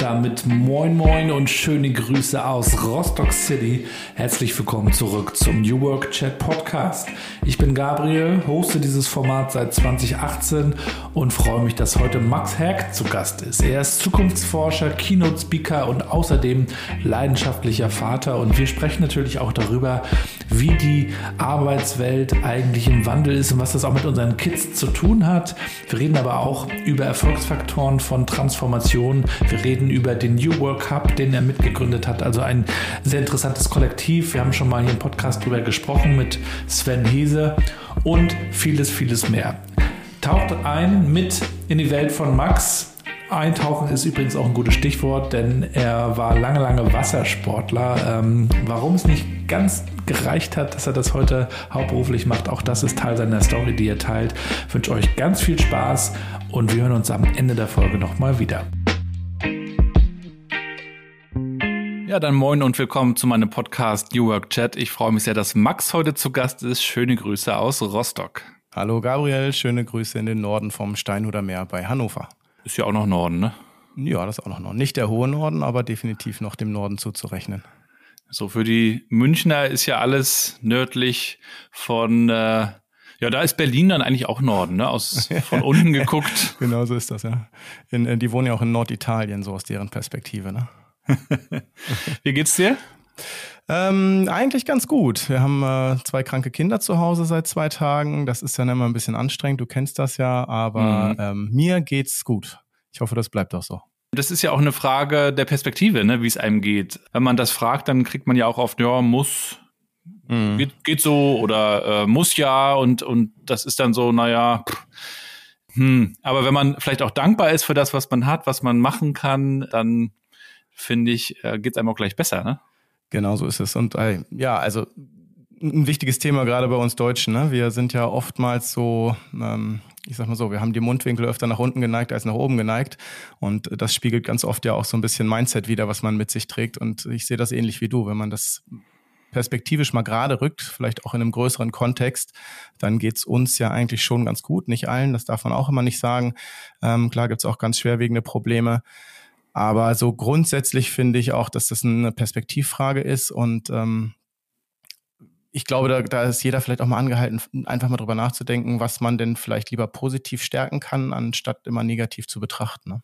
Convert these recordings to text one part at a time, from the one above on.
Damit moin moin und schöne Grüße aus Rostock City. Herzlich willkommen zurück zum New Work Chat Podcast. Ich bin Gabriel, hoste dieses Format seit 2018 und freue mich, dass heute Max Herk zu Gast ist. Er ist Zukunftsforscher, Keynote Speaker und außerdem leidenschaftlicher Vater. Und wir sprechen natürlich auch darüber, wie die Arbeitswelt eigentlich im Wandel ist und was das auch mit unseren Kids zu tun hat. Wir reden aber auch über Erfolgsfaktoren von Transformation. Wir reden über den New Work Hub, den er mitgegründet hat. Also ein sehr interessantes Kollektiv. Wir haben schon mal hier im Podcast drüber gesprochen mit Sven Hese und vieles, vieles mehr. Taucht ein mit in die Welt von Max. Eintauchen ist übrigens auch ein gutes Stichwort, denn er war lange, lange Wassersportler. Ähm, warum es nicht ganz gereicht hat, dass er das heute hauptberuflich macht, auch das ist Teil seiner Story, die er teilt. Ich wünsche euch ganz viel Spaß und wir hören uns am Ende der Folge nochmal wieder. Ja, dann moin und willkommen zu meinem Podcast New Work Chat. Ich freue mich sehr, dass Max heute zu Gast ist. Schöne Grüße aus Rostock. Hallo Gabriel, schöne Grüße in den Norden vom Steinhuder Meer bei Hannover. Ist ja auch noch Norden, ne? Ja, das ist auch noch Norden. Nicht der hohe Norden, aber definitiv noch dem Norden zuzurechnen. So, für die Münchner ist ja alles nördlich von, äh, ja, da ist Berlin dann eigentlich auch Norden, ne? Aus, von unten geguckt. genau so ist das, ja. In, in, die wohnen ja auch in Norditalien, so aus deren Perspektive, ne? Wie geht's dir? Ähm, eigentlich ganz gut. Wir haben äh, zwei kranke Kinder zu Hause seit zwei Tagen. Das ist ja immer ein bisschen anstrengend. Du kennst das ja, aber mhm. ähm, mir geht's gut. Ich hoffe, das bleibt auch so. Das ist ja auch eine Frage der Perspektive, ne, wie es einem geht. Wenn man das fragt, dann kriegt man ja auch oft, ja, muss, mhm. geht, geht so oder äh, muss ja und, und das ist dann so, naja, pff, hm. aber wenn man vielleicht auch dankbar ist für das, was man hat, was man machen kann, dann finde ich, äh, geht es einem auch gleich besser, ne? Genau so ist es. Und äh, ja, also ein wichtiges Thema gerade bei uns Deutschen. Ne? Wir sind ja oftmals so, ähm, ich sag mal so, wir haben die Mundwinkel öfter nach unten geneigt als nach oben geneigt. Und das spiegelt ganz oft ja auch so ein bisschen Mindset wieder, was man mit sich trägt. Und ich sehe das ähnlich wie du. Wenn man das perspektivisch mal gerade rückt, vielleicht auch in einem größeren Kontext, dann geht's uns ja eigentlich schon ganz gut. Nicht allen, das darf man auch immer nicht sagen. Ähm, klar gibt's auch ganz schwerwiegende Probleme. Aber so grundsätzlich finde ich auch, dass das eine Perspektivfrage ist und ähm, ich glaube, da, da ist jeder vielleicht auch mal angehalten, einfach mal drüber nachzudenken, was man denn vielleicht lieber positiv stärken kann, anstatt immer negativ zu betrachten. Ne?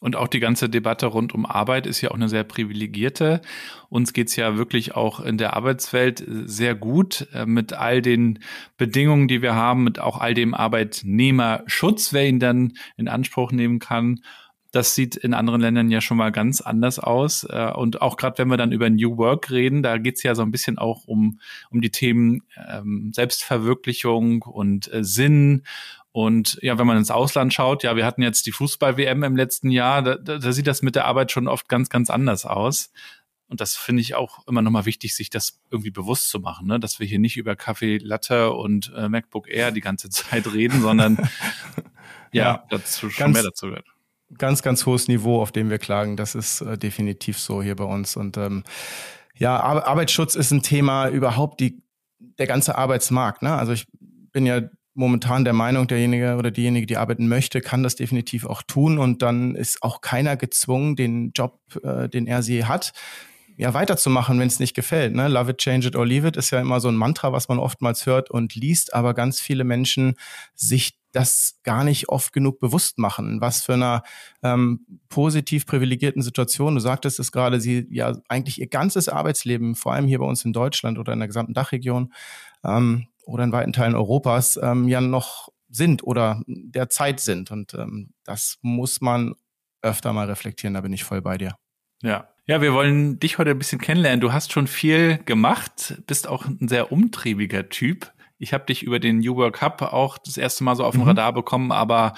Und auch die ganze Debatte rund um Arbeit ist ja auch eine sehr privilegierte. Uns geht's ja wirklich auch in der Arbeitswelt sehr gut äh, mit all den Bedingungen, die wir haben, mit auch all dem Arbeitnehmerschutz, wer ihn dann in Anspruch nehmen kann. Das sieht in anderen Ländern ja schon mal ganz anders aus. Äh, und auch gerade wenn wir dann über New Work reden, da geht's ja so ein bisschen auch um, um die Themen ähm, Selbstverwirklichung und äh, Sinn. Und ja, wenn man ins Ausland schaut, ja, wir hatten jetzt die Fußball-WM im letzten Jahr, da, da sieht das mit der Arbeit schon oft ganz, ganz anders aus. Und das finde ich auch immer nochmal wichtig, sich das irgendwie bewusst zu machen, ne? dass wir hier nicht über Kaffee Latte und äh, MacBook Air die ganze Zeit reden, sondern ja, ja, dazu schon mehr dazu gehört ganz, ganz hohes Niveau, auf dem wir klagen. Das ist äh, definitiv so hier bei uns. Und ähm, ja, Ar Arbeitsschutz ist ein Thema überhaupt die, der ganze Arbeitsmarkt. Ne? Also ich bin ja momentan der Meinung, derjenige oder diejenige, die arbeiten möchte, kann das definitiv auch tun. Und dann ist auch keiner gezwungen, den Job, äh, den er sie hat, ja, weiterzumachen, wenn es nicht gefällt. Ne? Love it, change it or leave it ist ja immer so ein Mantra, was man oftmals hört und liest, aber ganz viele Menschen sich das gar nicht oft genug bewusst machen, was für einer ähm, positiv privilegierten Situation, du sagtest es gerade, sie ja eigentlich ihr ganzes Arbeitsleben, vor allem hier bei uns in Deutschland oder in der gesamten Dachregion ähm, oder in weiten Teilen Europas, ähm, ja noch sind oder derzeit sind. Und ähm, das muss man öfter mal reflektieren, da bin ich voll bei dir. Ja. Ja, wir wollen dich heute ein bisschen kennenlernen. Du hast schon viel gemacht, bist auch ein sehr umtriebiger Typ. Ich habe dich über den New Work Hub auch das erste Mal so auf dem mhm. Radar bekommen, aber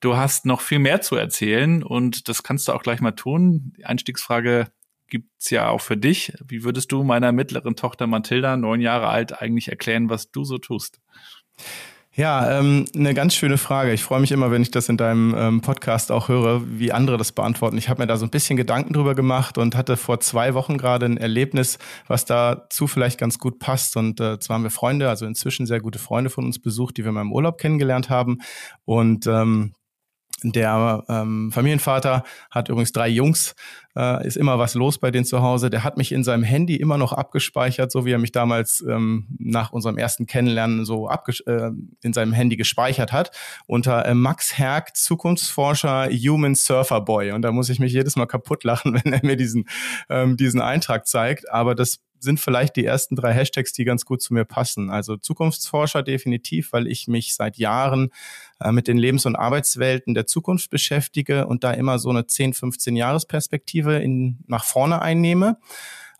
du hast noch viel mehr zu erzählen und das kannst du auch gleich mal tun. Die Einstiegsfrage gibt's ja auch für dich. Wie würdest du meiner mittleren Tochter Mathilda, neun Jahre alt, eigentlich erklären, was du so tust? Ja, ähm, eine ganz schöne Frage. Ich freue mich immer, wenn ich das in deinem ähm, Podcast auch höre, wie andere das beantworten. Ich habe mir da so ein bisschen Gedanken drüber gemacht und hatte vor zwei Wochen gerade ein Erlebnis, was dazu vielleicht ganz gut passt. Und äh, zwar haben wir Freunde, also inzwischen sehr gute Freunde von uns besucht, die wir mal im Urlaub kennengelernt haben. Und ähm, der ähm, Familienvater hat übrigens drei Jungs, äh, ist immer was los bei denen zu Hause. Der hat mich in seinem Handy immer noch abgespeichert, so wie er mich damals ähm, nach unserem ersten Kennenlernen so äh, in seinem Handy gespeichert hat, unter äh, Max Herk, Zukunftsforscher, Human Surfer Boy. Und da muss ich mich jedes Mal kaputt lachen, wenn er mir diesen, ähm, diesen Eintrag zeigt. Aber das sind vielleicht die ersten drei Hashtags, die ganz gut zu mir passen. Also Zukunftsforscher definitiv, weil ich mich seit Jahren äh, mit den Lebens- und Arbeitswelten der Zukunft beschäftige und da immer so eine 10, 15 Jahresperspektive in, nach vorne einnehme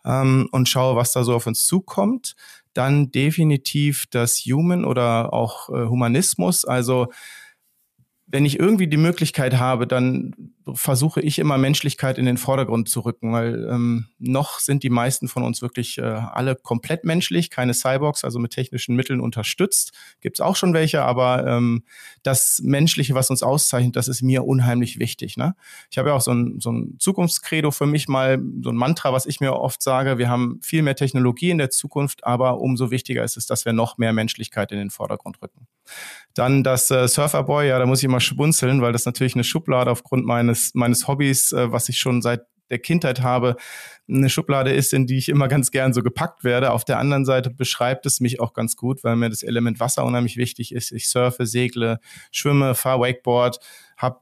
ähm, und schaue, was da so auf uns zukommt. Dann definitiv das Human oder auch äh, Humanismus, also wenn ich irgendwie die Möglichkeit habe, dann versuche ich immer Menschlichkeit in den Vordergrund zu rücken, weil ähm, noch sind die meisten von uns wirklich äh, alle komplett menschlich, keine Cyborgs, also mit technischen Mitteln unterstützt. Gibt's auch schon welche, aber ähm, das Menschliche, was uns auszeichnet, das ist mir unheimlich wichtig. Ne? Ich habe ja auch so ein, so ein Zukunftskredo für mich mal, so ein Mantra, was ich mir oft sage, wir haben viel mehr Technologie in der Zukunft, aber umso wichtiger ist es, dass wir noch mehr Menschlichkeit in den Vordergrund rücken. Dann das äh, Surferboy, ja, da muss ich mal schmunzeln, weil das natürlich eine Schublade aufgrund meines, meines Hobbys, äh, was ich schon seit der Kindheit habe, eine Schublade ist, in die ich immer ganz gern so gepackt werde. Auf der anderen Seite beschreibt es mich auch ganz gut, weil mir das Element Wasser unheimlich wichtig ist. Ich surfe, segle, schwimme, fahre Wakeboard, habe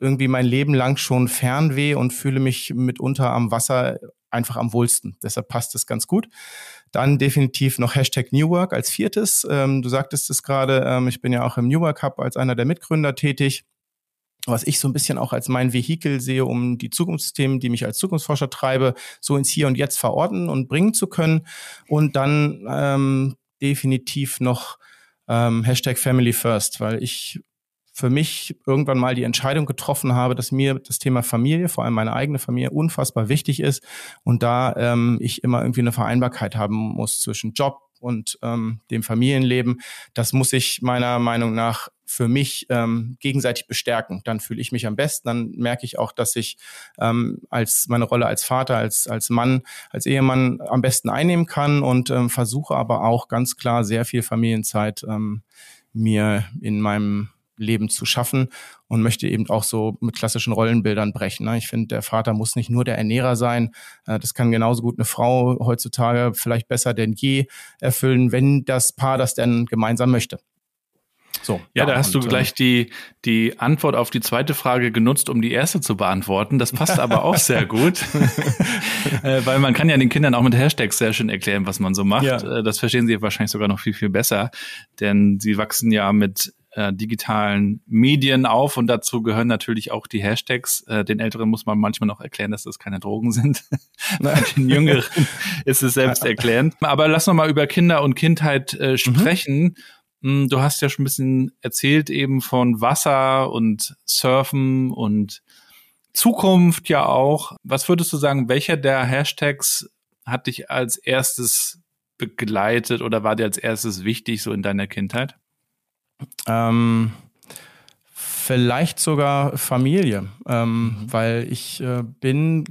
irgendwie mein Leben lang schon Fernweh und fühle mich mitunter am Wasser einfach am wohlsten. Deshalb passt es ganz gut. Dann definitiv noch Hashtag New Work als viertes. Ähm, du sagtest es gerade, ähm, ich bin ja auch im New Work Hub als einer der Mitgründer tätig was ich so ein bisschen auch als mein Vehikel sehe, um die Zukunftsthemen, die mich als Zukunftsforscher treibe, so ins Hier und Jetzt verorten und bringen zu können. Und dann ähm, definitiv noch ähm, Hashtag Family First, weil ich für mich irgendwann mal die Entscheidung getroffen habe, dass mir das Thema Familie, vor allem meine eigene Familie, unfassbar wichtig ist und da ähm, ich immer irgendwie eine Vereinbarkeit haben muss zwischen Job und ähm, dem Familienleben. Das muss ich meiner Meinung nach für mich ähm, gegenseitig bestärken. Dann fühle ich mich am besten. Dann merke ich auch, dass ich ähm, als meine Rolle als Vater, als als Mann, als Ehemann am besten einnehmen kann und ähm, versuche aber auch ganz klar sehr viel Familienzeit ähm, mir in meinem Leben zu schaffen und möchte eben auch so mit klassischen Rollenbildern brechen. Ne? Ich finde, der Vater muss nicht nur der Ernährer sein. Äh, das kann genauso gut eine Frau heutzutage vielleicht besser denn je erfüllen, wenn das Paar das denn gemeinsam möchte. So, ja, da hast du gleich äh, die, die Antwort auf die zweite Frage genutzt, um die erste zu beantworten. Das passt aber auch sehr gut, äh, weil man kann ja den Kindern auch mit Hashtags sehr schön erklären, was man so macht. Ja. Das verstehen sie wahrscheinlich sogar noch viel, viel besser, denn sie wachsen ja mit äh, digitalen Medien auf und dazu gehören natürlich auch die Hashtags. Äh, den Älteren muss man manchmal noch erklären, dass das keine Drogen sind. den Jüngeren ist es selbst erklärend. Aber lass noch mal über Kinder und Kindheit äh, mhm. sprechen. Mhm. Du hast ja schon ein bisschen erzählt eben von Wasser und Surfen und Zukunft ja auch. Was würdest du sagen, welcher der Hashtags hat dich als erstes begleitet oder war dir als erstes wichtig so in deiner Kindheit? Ähm, vielleicht sogar Familie, ähm, mhm. weil ich äh, bin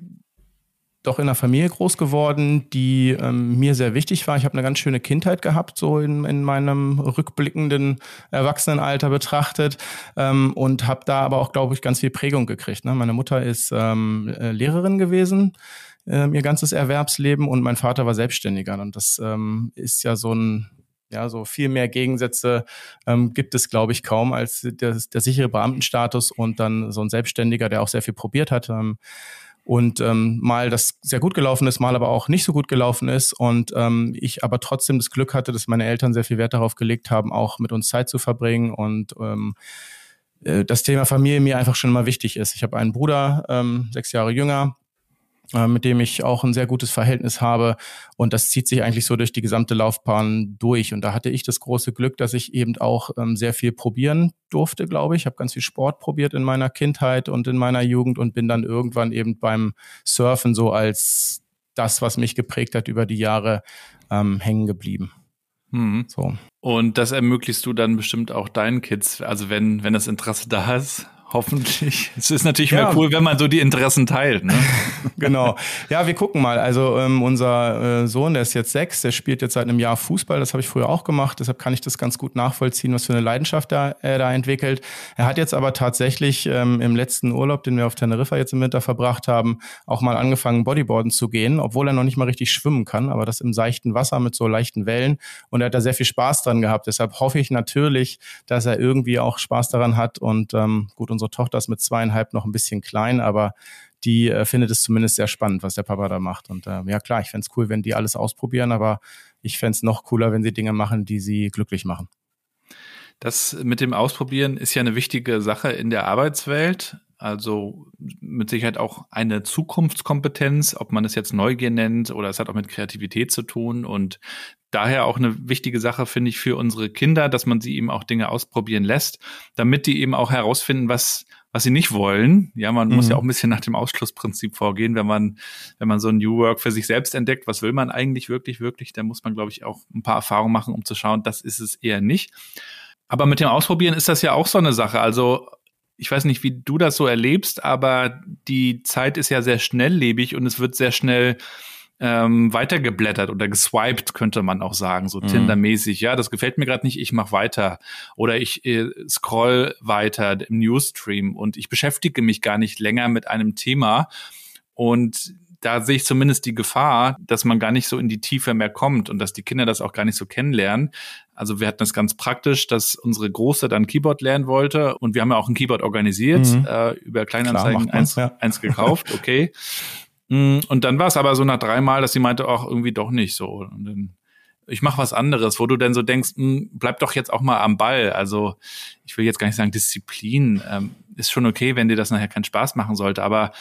doch in einer Familie groß geworden, die ähm, mir sehr wichtig war. Ich habe eine ganz schöne Kindheit gehabt, so in, in meinem rückblickenden Erwachsenenalter betrachtet ähm, und habe da aber auch, glaube ich, ganz viel Prägung gekriegt. Ne? Meine Mutter ist ähm, äh, Lehrerin gewesen äh, ihr ganzes Erwerbsleben und mein Vater war Selbstständiger und das ähm, ist ja so ein ja, so viel mehr Gegensätze ähm, gibt es, glaube ich, kaum als der, der sichere Beamtenstatus und dann so ein Selbstständiger, der auch sehr viel probiert hat. Ähm, und ähm, mal das sehr gut gelaufen ist, mal aber auch nicht so gut gelaufen ist. Und ähm, ich aber trotzdem das Glück hatte, dass meine Eltern sehr viel Wert darauf gelegt haben, auch mit uns Zeit zu verbringen. Und ähm, äh, das Thema Familie mir einfach schon mal wichtig ist. Ich habe einen Bruder, ähm, sechs Jahre jünger, äh, mit dem ich auch ein sehr gutes Verhältnis habe. Und das zieht sich eigentlich so durch die gesamte Laufbahn durch. Und da hatte ich das große Glück, dass ich eben auch ähm, sehr viel probieren durfte, glaube ich. Ich habe ganz viel Sport probiert in meiner Kindheit und in meiner Jugend und bin dann irgendwann eben beim Surfen so als das, was mich geprägt hat über die Jahre, ähm, hängen geblieben. Mhm. So. Und das ermöglichst du dann bestimmt auch deinen Kids, also wenn, wenn das Interesse da ist, Hoffentlich. Es ist natürlich ja. mehr cool, wenn man so die Interessen teilt. Ne? genau. Ja, wir gucken mal. Also ähm, unser äh, Sohn, der ist jetzt sechs, der spielt jetzt seit einem Jahr Fußball. Das habe ich früher auch gemacht. Deshalb kann ich das ganz gut nachvollziehen, was für eine Leidenschaft er äh, da entwickelt. Er hat jetzt aber tatsächlich ähm, im letzten Urlaub, den wir auf Teneriffa jetzt im Winter verbracht haben, auch mal angefangen, Bodyboarden zu gehen, obwohl er noch nicht mal richtig schwimmen kann, aber das im seichten Wasser mit so leichten Wellen. Und er hat da sehr viel Spaß dran gehabt. Deshalb hoffe ich natürlich, dass er irgendwie auch Spaß daran hat und ähm, gut, unsere Tochter ist mit zweieinhalb noch ein bisschen klein, aber die äh, findet es zumindest sehr spannend, was der Papa da macht. Und äh, ja klar, ich fände es cool, wenn die alles ausprobieren, aber ich fände es noch cooler, wenn sie Dinge machen, die sie glücklich machen. Das mit dem Ausprobieren ist ja eine wichtige Sache in der Arbeitswelt. Also mit Sicherheit auch eine Zukunftskompetenz, ob man es jetzt Neugier nennt oder es hat auch mit Kreativität zu tun. Und daher auch eine wichtige Sache, finde ich, für unsere Kinder, dass man sie eben auch Dinge ausprobieren lässt, damit die eben auch herausfinden, was, was sie nicht wollen. Ja, man mhm. muss ja auch ein bisschen nach dem Ausschlussprinzip vorgehen, wenn man, wenn man so ein New Work für sich selbst entdeckt, was will man eigentlich wirklich, wirklich, dann muss man, glaube ich, auch ein paar Erfahrungen machen, um zu schauen, das ist es eher nicht. Aber mit dem Ausprobieren ist das ja auch so eine Sache. Also ich weiß nicht, wie du das so erlebst, aber die Zeit ist ja sehr schnelllebig und es wird sehr schnell ähm, weitergeblättert oder geswiped, könnte man auch sagen, so mhm. Tinder-mäßig. Ja, das gefällt mir gerade nicht, ich mach weiter. Oder ich äh, scroll weiter im Newsstream und ich beschäftige mich gar nicht länger mit einem Thema. Und da sehe ich zumindest die Gefahr, dass man gar nicht so in die Tiefe mehr kommt und dass die Kinder das auch gar nicht so kennenlernen. Also wir hatten das ganz praktisch, dass unsere Große dann Keyboard lernen wollte und wir haben ja auch ein Keyboard organisiert, mhm. äh, über Kleinanzeigen Klar, eins, ja. eins gekauft, okay. Mm, und dann war es aber so nach dreimal, dass sie meinte, auch irgendwie doch nicht so. Dann, ich mache was anderes, wo du dann so denkst, mh, hm, bleib doch jetzt auch mal am Ball. Also ich will jetzt gar nicht sagen, Disziplin ähm, ist schon okay, wenn dir das nachher keinen Spaß machen sollte, aber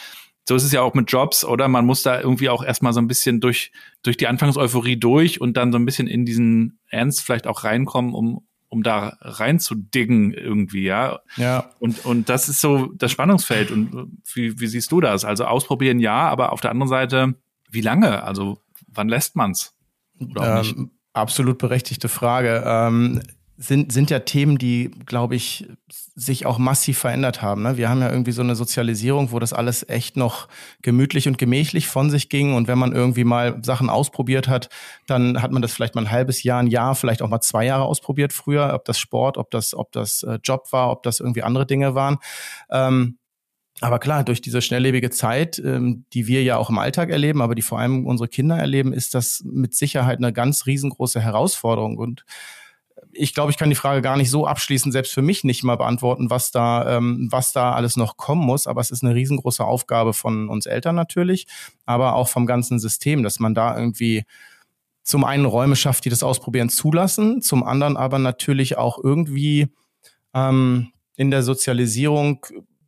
so ist es ja auch mit Jobs, oder? Man muss da irgendwie auch erstmal so ein bisschen durch, durch die Anfangseuphorie durch und dann so ein bisschen in diesen Ernst vielleicht auch reinkommen, um, um da reinzudiggen irgendwie, ja. Ja. Und, und das ist so das Spannungsfeld. Und wie, wie siehst du das? Also ausprobieren ja, aber auf der anderen Seite, wie lange? Also wann lässt man's? Oder auch ähm, Absolut berechtigte Frage. Ähm, sind, sind ja Themen, die, glaube ich, sich auch massiv verändert haben. Ne? Wir haben ja irgendwie so eine Sozialisierung, wo das alles echt noch gemütlich und gemächlich von sich ging. Und wenn man irgendwie mal Sachen ausprobiert hat, dann hat man das vielleicht mal ein halbes Jahr, ein Jahr, vielleicht auch mal zwei Jahre ausprobiert früher, ob das Sport, ob das, ob das äh, Job war, ob das irgendwie andere Dinge waren. Ähm, aber klar, durch diese schnelllebige Zeit, ähm, die wir ja auch im Alltag erleben, aber die vor allem unsere Kinder erleben, ist das mit Sicherheit eine ganz riesengroße Herausforderung. Und ich glaube, ich kann die Frage gar nicht so abschließend selbst für mich nicht mal beantworten, was da, ähm, was da alles noch kommen muss. Aber es ist eine riesengroße Aufgabe von uns Eltern natürlich, aber auch vom ganzen System, dass man da irgendwie zum einen Räume schafft, die das Ausprobieren zulassen, zum anderen aber natürlich auch irgendwie ähm, in der Sozialisierung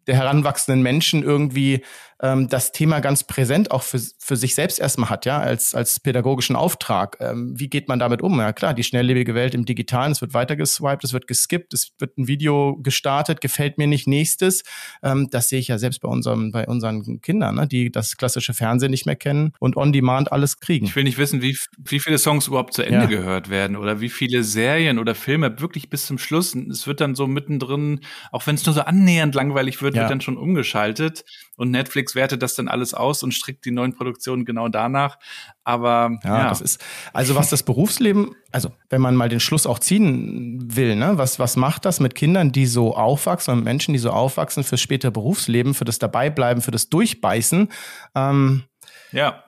der heranwachsenden Menschen irgendwie ähm, das Thema ganz präsent auch für, für sich selbst erstmal hat, ja, als, als pädagogischen Auftrag. Ähm, wie geht man damit um? Ja klar, die schnelllebige Welt im Digitalen, es wird weitergeswiped, es wird geskippt, es wird ein Video gestartet, gefällt mir nicht, nächstes. Ähm, das sehe ich ja selbst bei, unserem, bei unseren Kindern, ne, die das klassische Fernsehen nicht mehr kennen und on demand alles kriegen. Ich will nicht wissen, wie, wie viele Songs überhaupt zu Ende ja. gehört werden oder wie viele Serien oder Filme wirklich bis zum Schluss. Es wird dann so mittendrin, auch wenn es nur so annähernd langweilig wird, ja. wird dann schon umgeschaltet und Netflix wertet das dann alles aus und strickt die neuen Produktionen genau danach. Aber ja, ja. das ist also was das Berufsleben, also wenn man mal den Schluss auch ziehen will, ne, was was macht das mit Kindern, die so aufwachsen und Menschen, die so aufwachsen fürs spätere Berufsleben, für das Dabeibleiben, für das Durchbeißen? Ähm, ja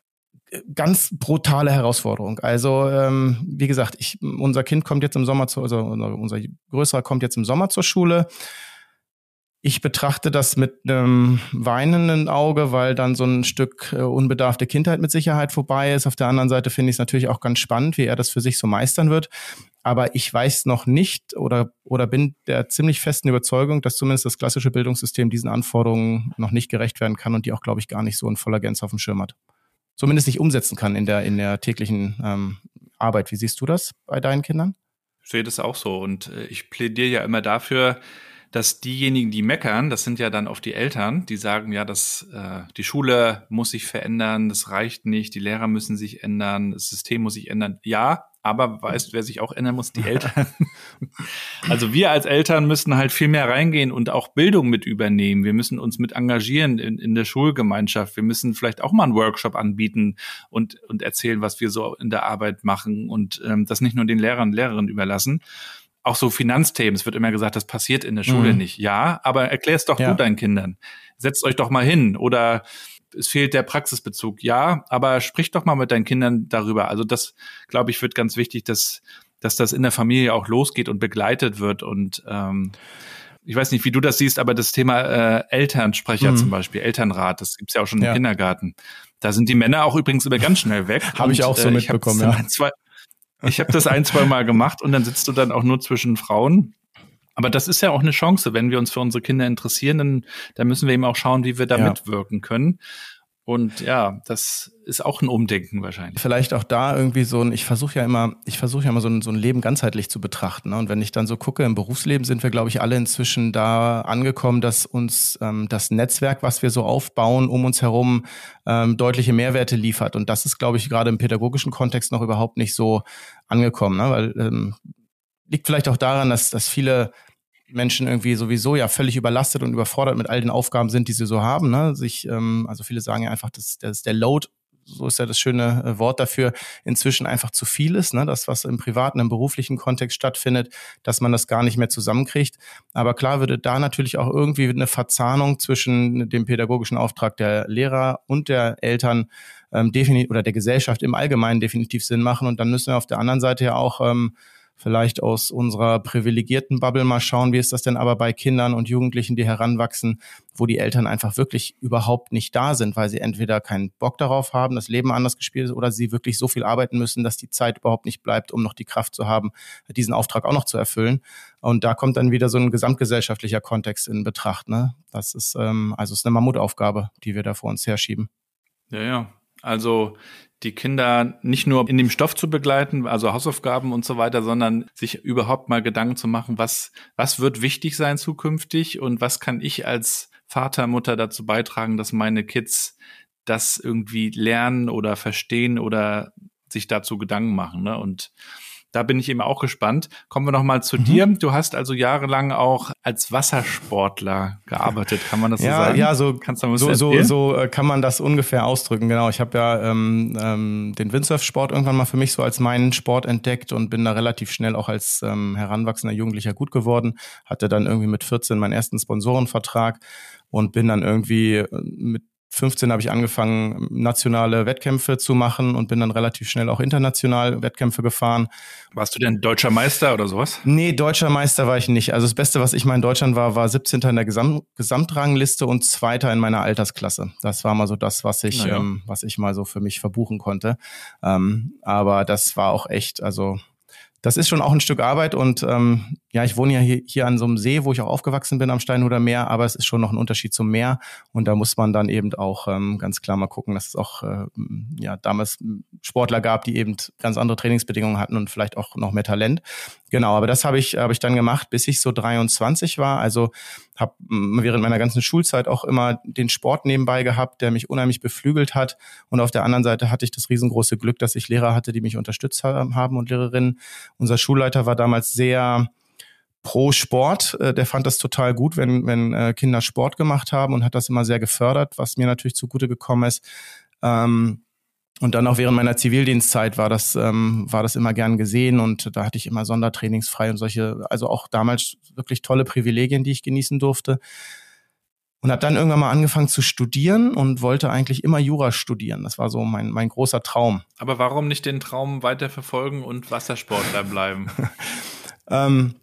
ganz brutale Herausforderung. Also ähm, wie gesagt, ich, unser Kind kommt jetzt im Sommer zu, also unser, unser größerer kommt jetzt im Sommer zur Schule. Ich betrachte das mit einem weinenden Auge, weil dann so ein Stück äh, unbedarfte Kindheit mit Sicherheit vorbei ist. Auf der anderen Seite finde ich es natürlich auch ganz spannend, wie er das für sich so meistern wird. Aber ich weiß noch nicht oder, oder bin der ziemlich festen Überzeugung, dass zumindest das klassische Bildungssystem diesen Anforderungen noch nicht gerecht werden kann und die auch, glaube ich, gar nicht so in voller Gänze auf dem Schirm hat. Zumindest nicht umsetzen kann in der, in der täglichen ähm, Arbeit. Wie siehst du das bei deinen Kindern? Ich sehe das auch so. Und äh, ich plädiere ja immer dafür, dass diejenigen, die meckern, das sind ja dann oft die Eltern, die sagen, ja, dass äh, die Schule muss sich verändern, das reicht nicht, die Lehrer müssen sich ändern, das System muss sich ändern. Ja, Aber weißt, wer sich auch ändern muss, die Eltern. also wir als Eltern müssen halt viel mehr reingehen und auch Bildung mit übernehmen. Wir müssen uns mit engagieren in, in der Schulgemeinschaft. Wir müssen vielleicht auch mal einen Workshop anbieten und, und erzählen, was wir so in der Arbeit machen und ähm, das nicht nur den Lehrern und Lehrerinnen überlassen auch so Finanzthemen. Es wird immer gesagt, das passiert in der Schule mhm. nicht. Ja, aber erklär es doch ja. du deinen Kindern. Setzt euch doch mal hin oder es fehlt der Praxisbezug. Ja, aber sprich doch mal mit deinen Kindern darüber. Also das, glaube ich, wird ganz wichtig, dass, dass das in der Familie auch losgeht und begleitet wird. Und ähm, ich weiß nicht, wie du das siehst, aber das Thema äh, Elternsprecher mhm. zum Beispiel, Elternrat, das gibt's ja auch schon ja. im Kindergarten. Da sind die Männer auch übrigens immer ganz schnell weg. Habe ich auch so äh, mitbekommen, ja. Zwei, ich habe das ein, zwei Mal gemacht und dann sitzt du dann auch nur zwischen Frauen. Aber das ist ja auch eine Chance, wenn wir uns für unsere Kinder interessieren, dann, dann müssen wir eben auch schauen, wie wir da ja. mitwirken können. Und ja, das ist auch ein Umdenken wahrscheinlich. Vielleicht auch da irgendwie so ein, ich versuche ja immer, ich versuche ja immer so ein, so ein Leben ganzheitlich zu betrachten. Ne? Und wenn ich dann so gucke, im Berufsleben sind wir, glaube ich, alle inzwischen da angekommen, dass uns ähm, das Netzwerk, was wir so aufbauen, um uns herum ähm, deutliche Mehrwerte liefert. Und das ist, glaube ich, gerade im pädagogischen Kontext noch überhaupt nicht so angekommen. Ne? Weil ähm, liegt vielleicht auch daran, dass, dass viele Menschen irgendwie sowieso ja völlig überlastet und überfordert mit all den Aufgaben sind, die sie so haben. Ne? Sich, ähm, also viele sagen ja einfach, dass, dass der Load, so ist ja das schöne äh, Wort dafür, inzwischen einfach zu viel ist. Ne? Das, was im privaten, im beruflichen Kontext stattfindet, dass man das gar nicht mehr zusammenkriegt. Aber klar würde da natürlich auch irgendwie eine Verzahnung zwischen dem pädagogischen Auftrag der Lehrer und der Eltern ähm, definitiv oder der Gesellschaft im Allgemeinen definitiv Sinn machen. Und dann müssen wir auf der anderen Seite ja auch ähm, vielleicht aus unserer privilegierten Bubble mal schauen, wie ist das denn aber bei Kindern und Jugendlichen, die heranwachsen, wo die Eltern einfach wirklich überhaupt nicht da sind, weil sie entweder keinen Bock darauf haben, das Leben anders gespielt ist, oder sie wirklich so viel arbeiten müssen, dass die Zeit überhaupt nicht bleibt, um noch die Kraft zu haben, diesen Auftrag auch noch zu erfüllen. Und da kommt dann wieder so ein gesamtgesellschaftlicher Kontext in Betracht. Ne? Das ist ähm, also ist eine Mammutaufgabe, die wir da vor uns herschieben. Ja, ja. Also die Kinder nicht nur in dem Stoff zu begleiten, also Hausaufgaben und so weiter, sondern sich überhaupt mal Gedanken zu machen, was, was wird wichtig sein zukünftig und was kann ich als Vater, Mutter dazu beitragen, dass meine Kids das irgendwie lernen oder verstehen oder sich dazu Gedanken machen. Ne? Und da bin ich eben auch gespannt. Kommen wir noch mal zu mhm. dir. Du hast also jahrelang auch als Wassersportler gearbeitet, kann man das so ja, sagen? Ja, so, Kannst du so, so, so äh, kann man das ungefähr ausdrücken. Genau, ich habe ja ähm, ähm, den Windsurf-Sport irgendwann mal für mich so als meinen Sport entdeckt und bin da relativ schnell auch als ähm, heranwachsender Jugendlicher gut geworden. Hatte dann irgendwie mit 14 meinen ersten Sponsorenvertrag und bin dann irgendwie äh, mit 15 habe ich angefangen, nationale Wettkämpfe zu machen und bin dann relativ schnell auch international Wettkämpfe gefahren. Warst du denn deutscher Meister oder sowas? Nee, deutscher Meister war ich nicht. Also das Beste, was ich mal in Deutschland war, war 17. in der Gesam Gesamtrangliste und Zweiter in meiner Altersklasse. Das war mal so das, was ich, ja. ähm, was ich mal so für mich verbuchen konnte. Ähm, aber das war auch echt, also das ist schon auch ein Stück Arbeit und ähm, ja, ich wohne ja hier, hier an so einem See, wo ich auch aufgewachsen bin am Steinhuder Meer, aber es ist schon noch ein Unterschied zum Meer und da muss man dann eben auch ähm, ganz klar mal gucken, dass es auch äh, ja damals Sportler gab, die eben ganz andere Trainingsbedingungen hatten und vielleicht auch noch mehr Talent. Genau, aber das habe ich habe ich dann gemacht, bis ich so 23 war. Also habe während meiner ganzen Schulzeit auch immer den Sport nebenbei gehabt, der mich unheimlich beflügelt hat. Und auf der anderen Seite hatte ich das riesengroße Glück, dass ich Lehrer hatte, die mich unterstützt haben und Lehrerinnen. Unser Schulleiter war damals sehr pro Sport. Äh, der fand das total gut, wenn, wenn äh, Kinder Sport gemacht haben und hat das immer sehr gefördert, was mir natürlich zugute gekommen ist. Ähm, und dann auch während meiner Zivildienstzeit war das, ähm, war das immer gern gesehen und da hatte ich immer Sondertrainings frei und solche, also auch damals wirklich tolle Privilegien, die ich genießen durfte. Und habe dann irgendwann mal angefangen zu studieren und wollte eigentlich immer Jura studieren. Das war so mein, mein großer Traum. Aber warum nicht den Traum weiterverfolgen und Wassersportler bleiben? ähm,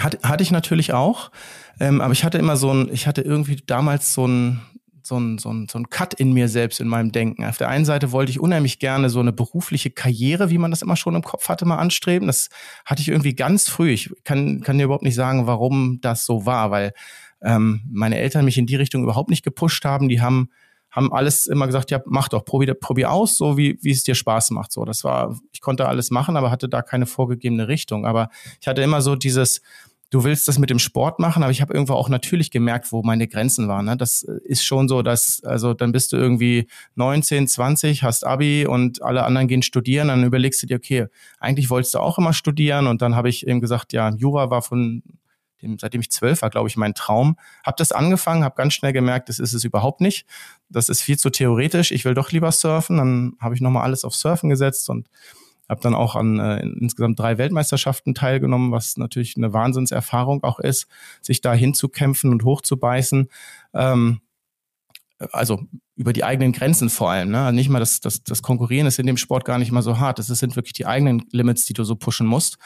hatte, hatte ich natürlich auch. Ähm, aber ich hatte immer so ein, ich hatte irgendwie damals so ein, so ein, so, ein, so ein Cut in mir selbst, in meinem Denken. Auf der einen Seite wollte ich unheimlich gerne so eine berufliche Karriere, wie man das immer schon im Kopf hatte, mal anstreben. Das hatte ich irgendwie ganz früh. Ich kann, kann dir überhaupt nicht sagen, warum das so war, weil ähm, meine Eltern mich in die Richtung überhaupt nicht gepusht haben. Die haben haben alles immer gesagt, ja, mach doch, probier, probier aus, so wie, wie es dir Spaß macht. So, das war, ich konnte alles machen, aber hatte da keine vorgegebene Richtung. Aber ich hatte immer so dieses, du willst das mit dem Sport machen, aber ich habe irgendwo auch natürlich gemerkt, wo meine Grenzen waren. Ne? Das ist schon so, dass, also dann bist du irgendwie 19, 20, hast Abi und alle anderen gehen studieren, dann überlegst du dir, okay, eigentlich wolltest du auch immer studieren und dann habe ich eben gesagt, ja, Jura war von dem, seitdem ich zwölf war, glaube ich, mein Traum. Habe das angefangen, habe ganz schnell gemerkt, das ist es überhaupt nicht. Das ist viel zu theoretisch. Ich will doch lieber surfen. Dann habe ich nochmal alles auf Surfen gesetzt und habe dann auch an äh, insgesamt drei Weltmeisterschaften teilgenommen, was natürlich eine Wahnsinnserfahrung auch ist, sich da hinzukämpfen und hochzubeißen. Ähm, also über die eigenen Grenzen vor allem. Ne? Nicht mal das, das, das Konkurrieren ist in dem Sport gar nicht mal so hart. Das sind wirklich die eigenen Limits, die du so pushen musst,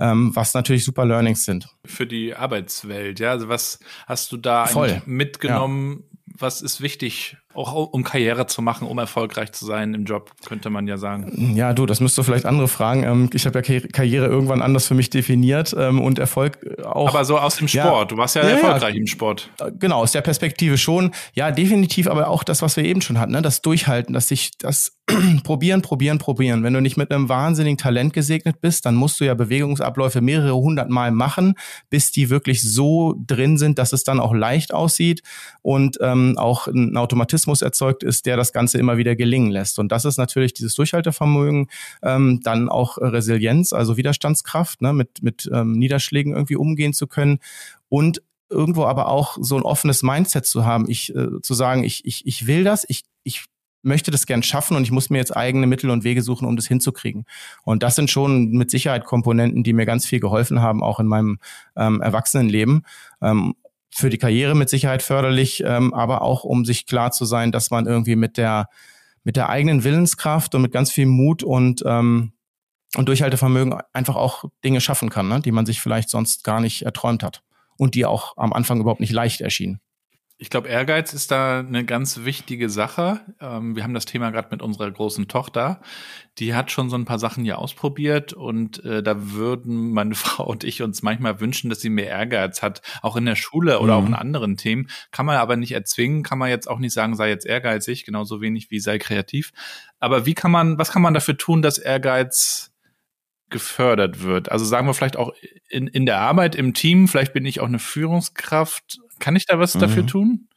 ähm, was natürlich super Learnings sind. Für die Arbeitswelt, ja. Also was hast du da mitgenommen? Ja was ist wichtig, auch um Karriere zu machen, um erfolgreich zu sein im Job, könnte man ja sagen. Ja, du, das müsst du vielleicht andere fragen. Ähm, ich habe ja Karriere irgendwann anders für mich definiert ähm, und Erfolg auch. Aber so aus dem Sport. Ja, du warst ja, ja erfolgreich ja. im Sport. Äh, genau, aus der Perspektive schon. Ja, definitiv, aber auch das, was wir eben schon hatten, ne? das Durchhalten, dass sich das probieren, probieren, probieren. Wenn du nicht mit einem wahnsinnigen Talent gesegnet bist, dann musst du ja Bewegungsabläufe mehrere hundert Mal machen, bis die wirklich so drin sind, dass es dann auch leicht aussieht und ähm, auch ein Automatismus erzeugt ist, der das Ganze immer wieder gelingen lässt. Und das ist natürlich dieses Durchhaltevermögen, ähm, dann auch Resilienz, also Widerstandskraft, ne, mit, mit ähm, Niederschlägen irgendwie umgehen zu können und irgendwo aber auch so ein offenes Mindset zu haben, ich äh, zu sagen, ich, ich, ich will das, ich, ich möchte das gern schaffen und ich muss mir jetzt eigene Mittel und Wege suchen, um das hinzukriegen. Und das sind schon mit Sicherheit Komponenten, die mir ganz viel geholfen haben, auch in meinem ähm, Erwachsenenleben. Ähm, für die Karriere mit Sicherheit förderlich, ähm, aber auch um sich klar zu sein, dass man irgendwie mit der mit der eigenen Willenskraft und mit ganz viel Mut und ähm, und Durchhaltevermögen einfach auch Dinge schaffen kann, ne, die man sich vielleicht sonst gar nicht erträumt hat und die auch am Anfang überhaupt nicht leicht erschienen. Ich glaube, Ehrgeiz ist da eine ganz wichtige Sache. Ähm, wir haben das Thema gerade mit unserer großen Tochter. Die hat schon so ein paar Sachen hier ausprobiert und äh, da würden meine Frau und ich uns manchmal wünschen, dass sie mehr Ehrgeiz hat, auch in der Schule oder mhm. auch in anderen Themen. Kann man aber nicht erzwingen, kann man jetzt auch nicht sagen, sei jetzt ehrgeizig, genauso wenig wie sei kreativ. Aber wie kann man, was kann man dafür tun, dass Ehrgeiz gefördert wird? Also sagen wir vielleicht auch in, in der Arbeit, im Team, vielleicht bin ich auch eine Führungskraft kann ich da was mhm. dafür tun?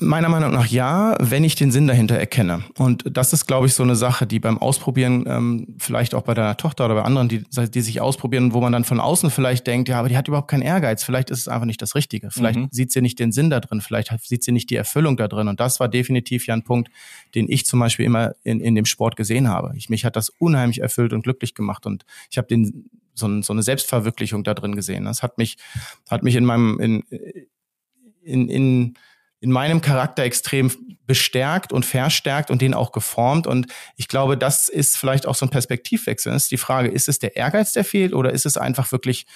Meiner Meinung nach ja, wenn ich den Sinn dahinter erkenne. Und das ist, glaube ich, so eine Sache, die beim Ausprobieren, ähm, vielleicht auch bei deiner Tochter oder bei anderen, die, die sich ausprobieren, wo man dann von außen vielleicht denkt, ja, aber die hat überhaupt keinen Ehrgeiz, vielleicht ist es einfach nicht das Richtige. Vielleicht mhm. sieht sie nicht den Sinn da drin, vielleicht sieht sie nicht die Erfüllung da drin. Und das war definitiv ja ein Punkt, den ich zum Beispiel immer in, in dem Sport gesehen habe. Ich, mich hat das unheimlich erfüllt und glücklich gemacht. Und ich habe den so, so eine Selbstverwirklichung da drin gesehen. Das hat mich, hat mich in meinem, in, in, in, in meinem Charakter extrem bestärkt und verstärkt und den auch geformt. Und ich glaube, das ist vielleicht auch so ein Perspektivwechsel. Das ist die Frage, ist es der Ehrgeiz, der fehlt, oder ist es einfach wirklich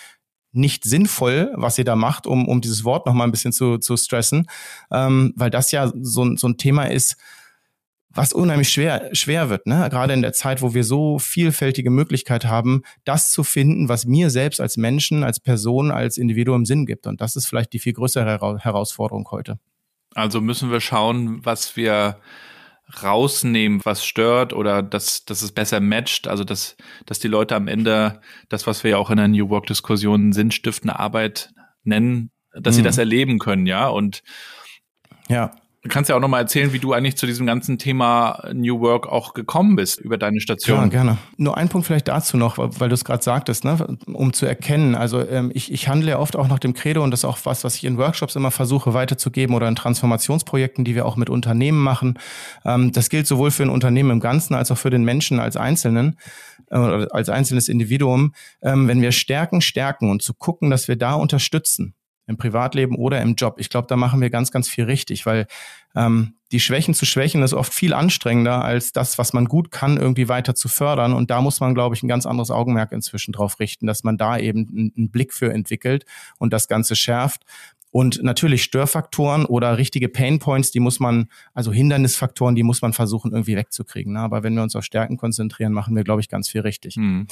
nicht sinnvoll, was ihr da macht, um, um dieses Wort noch mal ein bisschen zu, zu stressen, ähm, weil das ja so, so ein Thema ist, was unheimlich schwer, schwer wird, ne? gerade in der Zeit, wo wir so vielfältige Möglichkeit haben, das zu finden, was mir selbst als Menschen, als Person, als Individuum Sinn gibt. Und das ist vielleicht die viel größere Herausforderung heute. Also müssen wir schauen, was wir rausnehmen, was stört oder dass, dass es besser matcht, also dass, dass die Leute am Ende das, was wir ja auch in der New Work-Diskussion sinnstiftende Arbeit nennen, dass mhm. sie das erleben können, ja. Und ja. Du kannst ja auch nochmal erzählen, wie du eigentlich zu diesem ganzen Thema New Work auch gekommen bist über deine Station. Ja, gerne. Nur ein Punkt vielleicht dazu noch, weil du es gerade sagtest, ne? um zu erkennen. Also ähm, ich, ich handle ja oft auch nach dem Credo und das ist auch was, was ich in Workshops immer versuche weiterzugeben oder in Transformationsprojekten, die wir auch mit Unternehmen machen. Ähm, das gilt sowohl für ein Unternehmen im Ganzen als auch für den Menschen als Einzelnen äh, als einzelnes Individuum. Ähm, wenn wir Stärken stärken und zu gucken, dass wir da unterstützen im Privatleben oder im Job. Ich glaube, da machen wir ganz, ganz viel richtig, weil ähm, die Schwächen zu schwächen ist oft viel anstrengender, als das, was man gut kann, irgendwie weiter zu fördern. Und da muss man, glaube ich, ein ganz anderes Augenmerk inzwischen drauf richten, dass man da eben einen Blick für entwickelt und das Ganze schärft. Und natürlich Störfaktoren oder richtige Painpoints, die muss man, also Hindernisfaktoren, die muss man versuchen irgendwie wegzukriegen. Ne? Aber wenn wir uns auf Stärken konzentrieren, machen wir, glaube ich, ganz viel richtig. Mhm.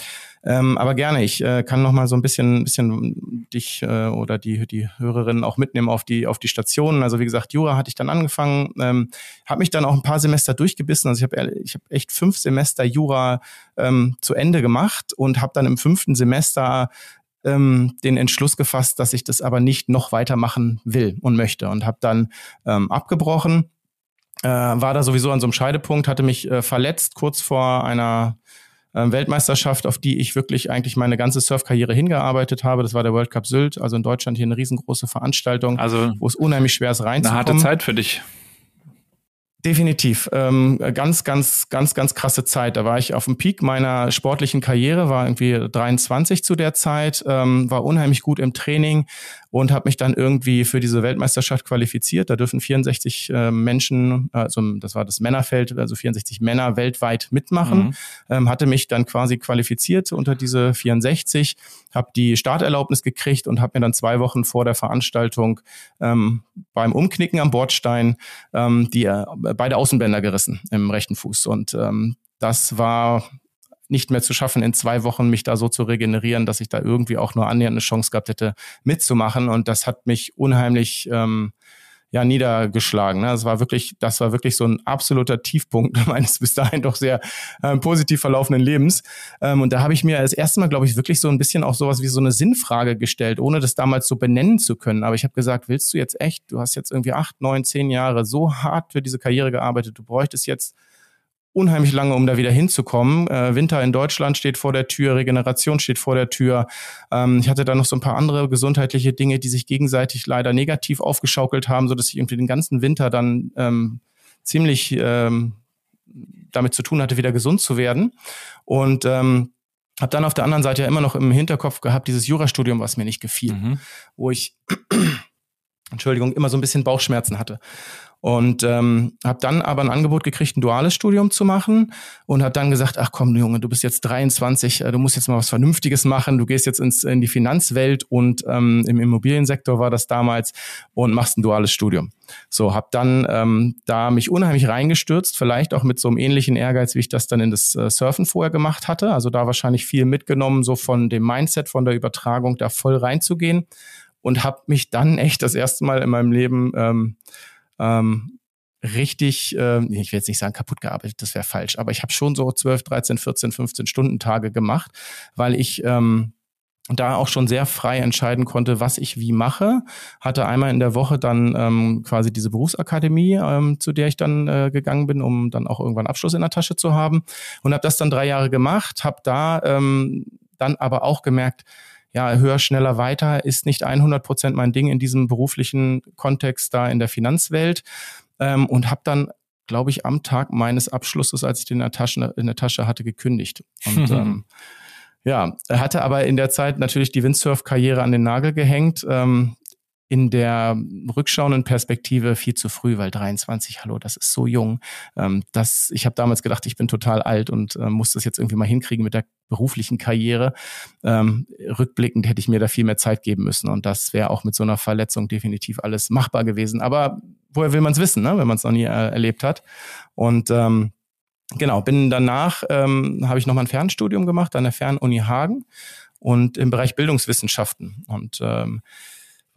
Ähm, aber gerne, ich äh, kann noch mal so ein bisschen, bisschen dich äh, oder die, die Hörerinnen auch mitnehmen auf die, auf die Stationen. Also wie gesagt, Jura hatte ich dann angefangen, ähm, habe mich dann auch ein paar Semester durchgebissen. Also ich habe ich hab echt fünf Semester Jura ähm, zu Ende gemacht und habe dann im fünften Semester ähm, den Entschluss gefasst, dass ich das aber nicht noch weitermachen will und möchte und habe dann ähm, abgebrochen. Äh, war da sowieso an so einem Scheidepunkt, hatte mich äh, verletzt kurz vor einer äh, Weltmeisterschaft, auf die ich wirklich eigentlich meine ganze Surfkarriere hingearbeitet habe. Das war der World Cup Sylt, also in Deutschland hier eine riesengroße Veranstaltung, also wo es unheimlich schwer ist reinzukommen. Eine harte Zeit für dich. Definitiv. Ähm, ganz, ganz, ganz, ganz krasse Zeit. Da war ich auf dem Peak meiner sportlichen Karriere, war irgendwie 23 zu der Zeit, ähm, war unheimlich gut im Training und habe mich dann irgendwie für diese Weltmeisterschaft qualifiziert. Da dürfen 64 äh, Menschen, also das war das Männerfeld, also 64 Männer weltweit mitmachen. Mhm. Ähm, hatte mich dann quasi qualifiziert unter diese 64, habe die Starterlaubnis gekriegt und habe mir dann zwei Wochen vor der Veranstaltung ähm, beim Umknicken am Bordstein ähm, die äh, beide Außenbänder gerissen im rechten Fuß. Und ähm, das war nicht mehr zu schaffen, in zwei Wochen mich da so zu regenerieren, dass ich da irgendwie auch nur annähernd eine Chance gehabt hätte, mitzumachen. Und das hat mich unheimlich ähm, ja niedergeschlagen. Ne? Das war wirklich, das war wirklich so ein absoluter Tiefpunkt meines bis dahin doch sehr ähm, positiv verlaufenden Lebens. Ähm, und da habe ich mir das erste Mal, glaube ich, wirklich so ein bisschen auch sowas wie so eine Sinnfrage gestellt, ohne das damals so benennen zu können. Aber ich habe gesagt, willst du jetzt echt? Du hast jetzt irgendwie acht, neun, zehn Jahre so hart für diese Karriere gearbeitet. Du bräuchtest jetzt unheimlich lange, um da wieder hinzukommen. Äh, Winter in Deutschland steht vor der Tür, Regeneration steht vor der Tür. Ähm, ich hatte da noch so ein paar andere gesundheitliche Dinge, die sich gegenseitig leider negativ aufgeschaukelt haben, so dass ich irgendwie den ganzen Winter dann ähm, ziemlich ähm, damit zu tun hatte, wieder gesund zu werden. Und ähm, habe dann auf der anderen Seite ja immer noch im Hinterkopf gehabt dieses Jurastudium, was mir nicht gefiel, mhm. wo ich Entschuldigung, immer so ein bisschen Bauchschmerzen hatte. Und ähm, habe dann aber ein Angebot gekriegt, ein duales Studium zu machen und habe dann gesagt, ach komm Junge, du bist jetzt 23, äh, du musst jetzt mal was Vernünftiges machen, du gehst jetzt ins, in die Finanzwelt und ähm, im Immobiliensektor war das damals und machst ein duales Studium. So, habe dann ähm, da mich unheimlich reingestürzt, vielleicht auch mit so einem ähnlichen Ehrgeiz, wie ich das dann in das äh, Surfen vorher gemacht hatte. Also da wahrscheinlich viel mitgenommen, so von dem Mindset, von der Übertragung, da voll reinzugehen und habe mich dann echt das erste Mal in meinem Leben ähm, ähm, richtig, äh, ich will jetzt nicht sagen kaputt gearbeitet, das wäre falsch, aber ich habe schon so 12, 13, 14, 15 Stunden Tage gemacht, weil ich ähm, da auch schon sehr frei entscheiden konnte, was ich wie mache. Hatte einmal in der Woche dann ähm, quasi diese Berufsakademie, ähm, zu der ich dann äh, gegangen bin, um dann auch irgendwann Abschluss in der Tasche zu haben und habe das dann drei Jahre gemacht, habe da ähm, dann aber auch gemerkt, ja, höher, schneller, weiter ist nicht 100 Prozent mein Ding in diesem beruflichen Kontext da in der Finanzwelt ähm, und habe dann glaube ich, am Tag meines Abschlusses, als ich den in der Tasche, in der Tasche hatte, gekündigt. Und ähm, ja, hatte aber in der Zeit natürlich die Windsurf-Karriere an den Nagel gehängt. Ähm, in der rückschauenden Perspektive viel zu früh, weil 23, hallo, das ist so jung. Ähm, das, ich habe damals gedacht, ich bin total alt und äh, muss das jetzt irgendwie mal hinkriegen mit der beruflichen Karriere. Ähm, rückblickend hätte ich mir da viel mehr Zeit geben müssen und das wäre auch mit so einer Verletzung definitiv alles machbar gewesen. Aber woher will man es wissen, ne? wenn man es noch nie äh, erlebt hat? Und ähm, genau, bin danach, ähm, habe ich nochmal ein Fernstudium gemacht an der Fernuni Hagen und im Bereich Bildungswissenschaften. Und ähm,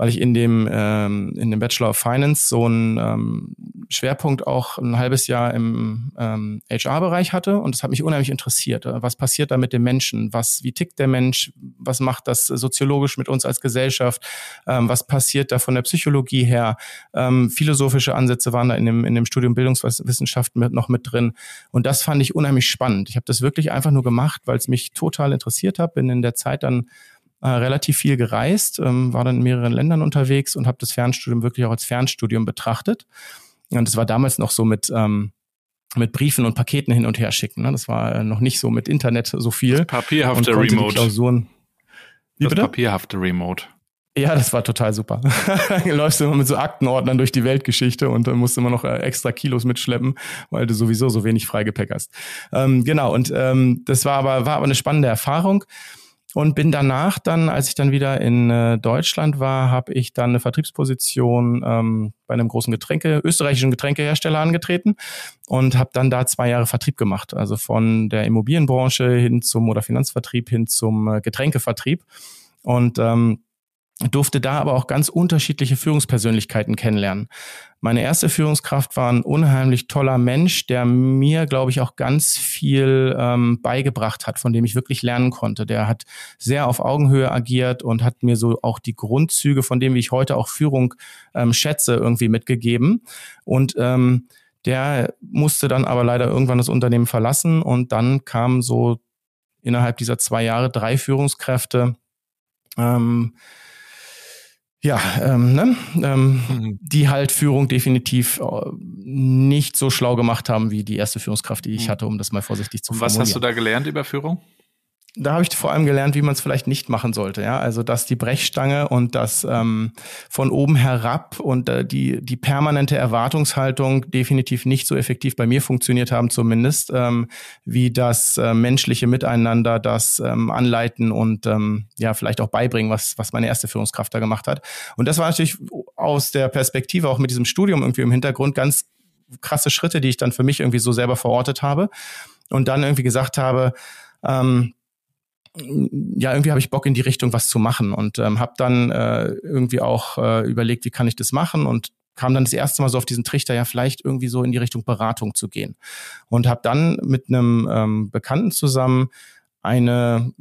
weil ich in dem, ähm, in dem Bachelor of Finance so einen ähm, Schwerpunkt auch ein halbes Jahr im ähm, HR-Bereich hatte und das hat mich unheimlich interessiert. Was passiert da mit dem Menschen? Was, wie tickt der Mensch? Was macht das soziologisch mit uns als Gesellschaft? Ähm, was passiert da von der Psychologie her? Ähm, philosophische Ansätze waren da in dem, in dem Studium Bildungswissenschaften mit, noch mit drin und das fand ich unheimlich spannend. Ich habe das wirklich einfach nur gemacht, weil es mich total interessiert hat. Bin in der Zeit dann äh, relativ viel gereist, ähm, war dann in mehreren Ländern unterwegs und habe das Fernstudium wirklich auch als Fernstudium betrachtet. Und es war damals noch so mit ähm, mit Briefen und Paketen hin und her schicken. Ne? Das war äh, noch nicht so mit Internet so viel. Das papierhafte Remote. Klausuren. Wie das bitte? papierhafte Remote. Ja, das war total super. Läufst du immer mit so Aktenordnern durch die Weltgeschichte und dann musst du immer noch äh, extra Kilos mitschleppen, weil du sowieso so wenig Freigepäck hast. Ähm, genau, und ähm, das war aber, war aber eine spannende Erfahrung und bin danach dann, als ich dann wieder in äh, Deutschland war, habe ich dann eine Vertriebsposition ähm, bei einem großen Getränke, österreichischen Getränkehersteller angetreten und habe dann da zwei Jahre Vertrieb gemacht. Also von der Immobilienbranche hin zum oder Finanzvertrieb hin zum äh, Getränkevertrieb. Und ähm, durfte da aber auch ganz unterschiedliche Führungspersönlichkeiten kennenlernen. Meine erste Führungskraft war ein unheimlich toller Mensch, der mir, glaube ich, auch ganz viel ähm, beigebracht hat, von dem ich wirklich lernen konnte. Der hat sehr auf Augenhöhe agiert und hat mir so auch die Grundzüge, von dem wie ich heute auch Führung ähm, schätze, irgendwie mitgegeben. Und ähm, der musste dann aber leider irgendwann das Unternehmen verlassen und dann kamen so innerhalb dieser zwei Jahre drei Führungskräfte. Ähm, ja, ähm, ne? ähm, mhm. die halt Führung definitiv äh, nicht so schlau gemacht haben wie die erste Führungskraft, die ich mhm. hatte, um das mal vorsichtig zu formulieren. Was hast du da gelernt über Führung? Da habe ich vor allem gelernt, wie man es vielleicht nicht machen sollte. Ja, also dass die Brechstange und das ähm, von oben herab und äh, die die permanente Erwartungshaltung definitiv nicht so effektiv bei mir funktioniert haben, zumindest ähm, wie das äh, menschliche Miteinander, das ähm, Anleiten und ähm, ja vielleicht auch beibringen, was was meine erste Führungskraft da gemacht hat. Und das war natürlich aus der Perspektive auch mit diesem Studium irgendwie im Hintergrund ganz krasse Schritte, die ich dann für mich irgendwie so selber verortet habe und dann irgendwie gesagt habe. Ähm, ja, irgendwie habe ich Bock in die Richtung was zu machen und ähm, habe dann äh, irgendwie auch äh, überlegt, wie kann ich das machen und kam dann das erste Mal so auf diesen Trichter, ja vielleicht irgendwie so in die Richtung Beratung zu gehen und habe dann mit einem ähm, Bekannten zusammen eine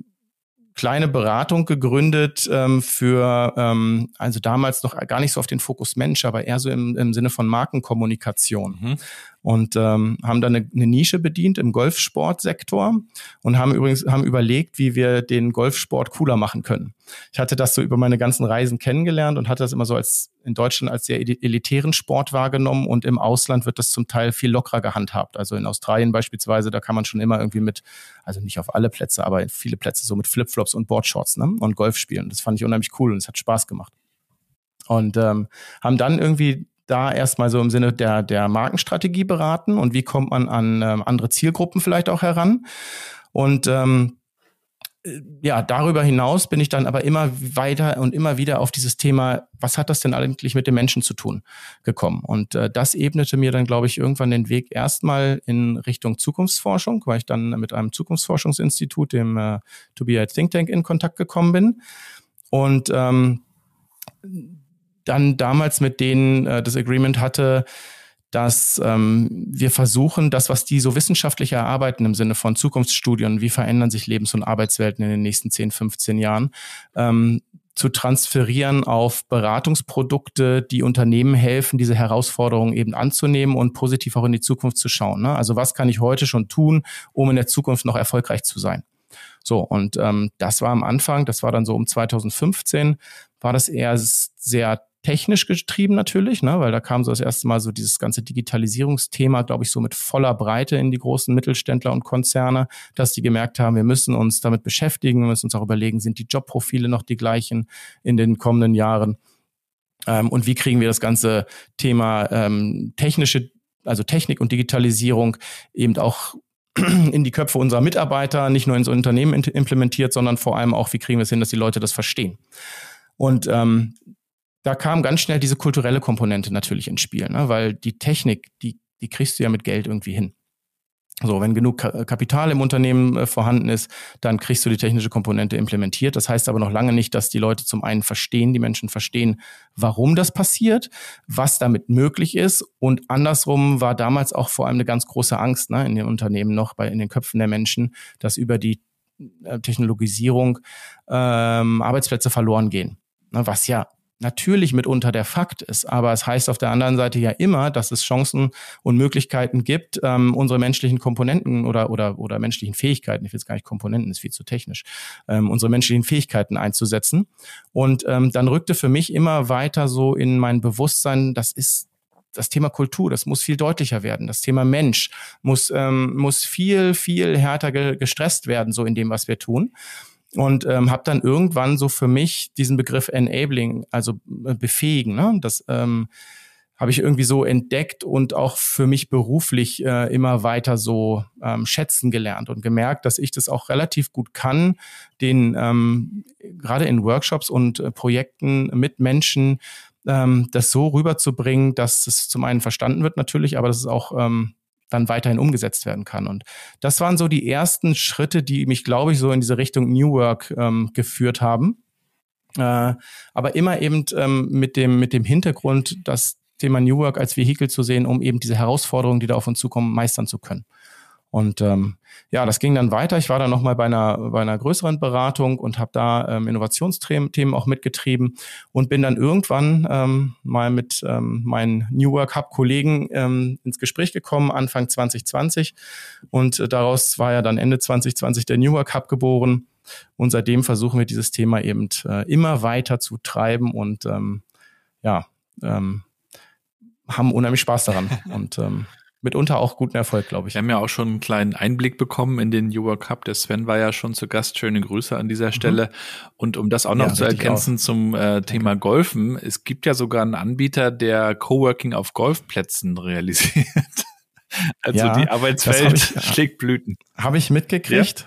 kleine Beratung gegründet ähm, für, ähm, also damals noch gar nicht so auf den Fokus Mensch, aber eher so im, im Sinne von Markenkommunikation. Mhm und ähm, haben dann eine, eine Nische bedient im Golfsportsektor und haben übrigens haben überlegt, wie wir den Golfsport cooler machen können. Ich hatte das so über meine ganzen Reisen kennengelernt und hatte das immer so als in Deutschland als sehr elitären Sport wahrgenommen und im Ausland wird das zum Teil viel lockerer gehandhabt. Also in Australien beispielsweise, da kann man schon immer irgendwie mit, also nicht auf alle Plätze, aber in viele Plätze so mit Flipflops und Boardshorts ne? und Golf spielen. Das fand ich unheimlich cool und es hat Spaß gemacht. Und ähm, haben dann irgendwie da erstmal so im Sinne der, der Markenstrategie beraten und wie kommt man an ähm, andere Zielgruppen vielleicht auch heran. Und ähm, äh, ja, darüber hinaus bin ich dann aber immer weiter und immer wieder auf dieses Thema, was hat das denn eigentlich mit den Menschen zu tun, gekommen. Und äh, das ebnete mir dann, glaube ich, irgendwann den Weg erstmal in Richtung Zukunftsforschung, weil ich dann mit einem Zukunftsforschungsinstitut, dem äh, To Be a Think Tank, in Kontakt gekommen bin. Und ähm, dann damals mit denen äh, das Agreement hatte, dass ähm, wir versuchen, das, was die so wissenschaftlich erarbeiten im Sinne von Zukunftsstudien, wie verändern sich Lebens- und Arbeitswelten in den nächsten 10, 15 Jahren, ähm, zu transferieren auf Beratungsprodukte, die Unternehmen helfen, diese Herausforderungen eben anzunehmen und positiv auch in die Zukunft zu schauen. Ne? Also was kann ich heute schon tun, um in der Zukunft noch erfolgreich zu sein? So, und ähm, das war am Anfang, das war dann so um 2015, war das eher sehr technisch getrieben natürlich, ne, weil da kam so das erste Mal so dieses ganze Digitalisierungsthema, glaube ich, so mit voller Breite in die großen Mittelständler und Konzerne, dass die gemerkt haben, wir müssen uns damit beschäftigen, wir müssen uns auch überlegen, sind die Jobprofile noch die gleichen in den kommenden Jahren? Ähm, und wie kriegen wir das ganze Thema ähm, technische, also Technik und Digitalisierung eben auch in die Köpfe unserer Mitarbeiter, nicht nur ins Unternehmen implementiert, sondern vor allem auch, wie kriegen wir es hin, dass die Leute das verstehen. Und ähm, da kam ganz schnell diese kulturelle Komponente natürlich ins Spiel, ne? weil die Technik, die, die kriegst du ja mit Geld irgendwie hin. So, wenn genug Kapital im Unternehmen äh, vorhanden ist, dann kriegst du die technische Komponente implementiert. Das heißt aber noch lange nicht, dass die Leute zum einen verstehen, die Menschen verstehen, warum das passiert, was damit möglich ist. Und andersrum war damals auch vor allem eine ganz große Angst ne, in den Unternehmen noch, bei in den Köpfen der Menschen, dass über die äh, Technologisierung ähm, Arbeitsplätze verloren gehen. Ne, was ja natürlich mitunter der Fakt ist. Aber es heißt auf der anderen Seite ja immer, dass es Chancen und Möglichkeiten gibt, ähm, unsere menschlichen Komponenten oder, oder, oder menschlichen Fähigkeiten, ich will es gar nicht Komponenten, ist viel zu technisch, ähm, unsere menschlichen Fähigkeiten einzusetzen. Und ähm, dann rückte für mich immer weiter so in mein Bewusstsein, das ist das Thema Kultur, das muss viel deutlicher werden. Das Thema Mensch muss, ähm, muss viel, viel härter ge gestresst werden, so in dem, was wir tun und ähm, habe dann irgendwann so für mich diesen Begriff Enabling, also äh, befähigen, ne? das ähm, habe ich irgendwie so entdeckt und auch für mich beruflich äh, immer weiter so ähm, schätzen gelernt und gemerkt, dass ich das auch relativ gut kann, den ähm, gerade in Workshops und äh, Projekten mit Menschen ähm, das so rüberzubringen, dass es zum einen verstanden wird natürlich, aber dass es auch ähm, dann weiterhin umgesetzt werden kann. Und das waren so die ersten Schritte, die mich, glaube ich, so in diese Richtung New Work ähm, geführt haben. Äh, aber immer eben ähm, mit, dem, mit dem Hintergrund, das Thema New Work als Vehikel zu sehen, um eben diese Herausforderungen, die da auf uns zukommen, meistern zu können. Und ähm, ja, das ging dann weiter. Ich war dann nochmal bei einer, bei einer größeren Beratung und habe da ähm, Innovationsthemen auch mitgetrieben und bin dann irgendwann ähm, mal mit ähm, meinen New Work Hub-Kollegen ähm, ins Gespräch gekommen, Anfang 2020. Und äh, daraus war ja dann Ende 2020 der New Work Hub geboren. Und seitdem versuchen wir dieses Thema eben äh, immer weiter zu treiben und ähm, ja, ähm, haben unheimlich Spaß daran. und ähm, mitunter auch guten Erfolg, glaube ich. Wir haben ja auch schon einen kleinen Einblick bekommen in den New Cup. Der Sven war ja schon zu Gast. Schöne Grüße an dieser mhm. Stelle. Mhm. Und um das auch noch ja, zu ergänzen zum äh, Thema Golfen, es gibt ja sogar einen Anbieter, der Coworking auf Golfplätzen realisiert. Also ja, die Arbeitswelt ich, schlägt Blüten. Habe ich mitgekriegt.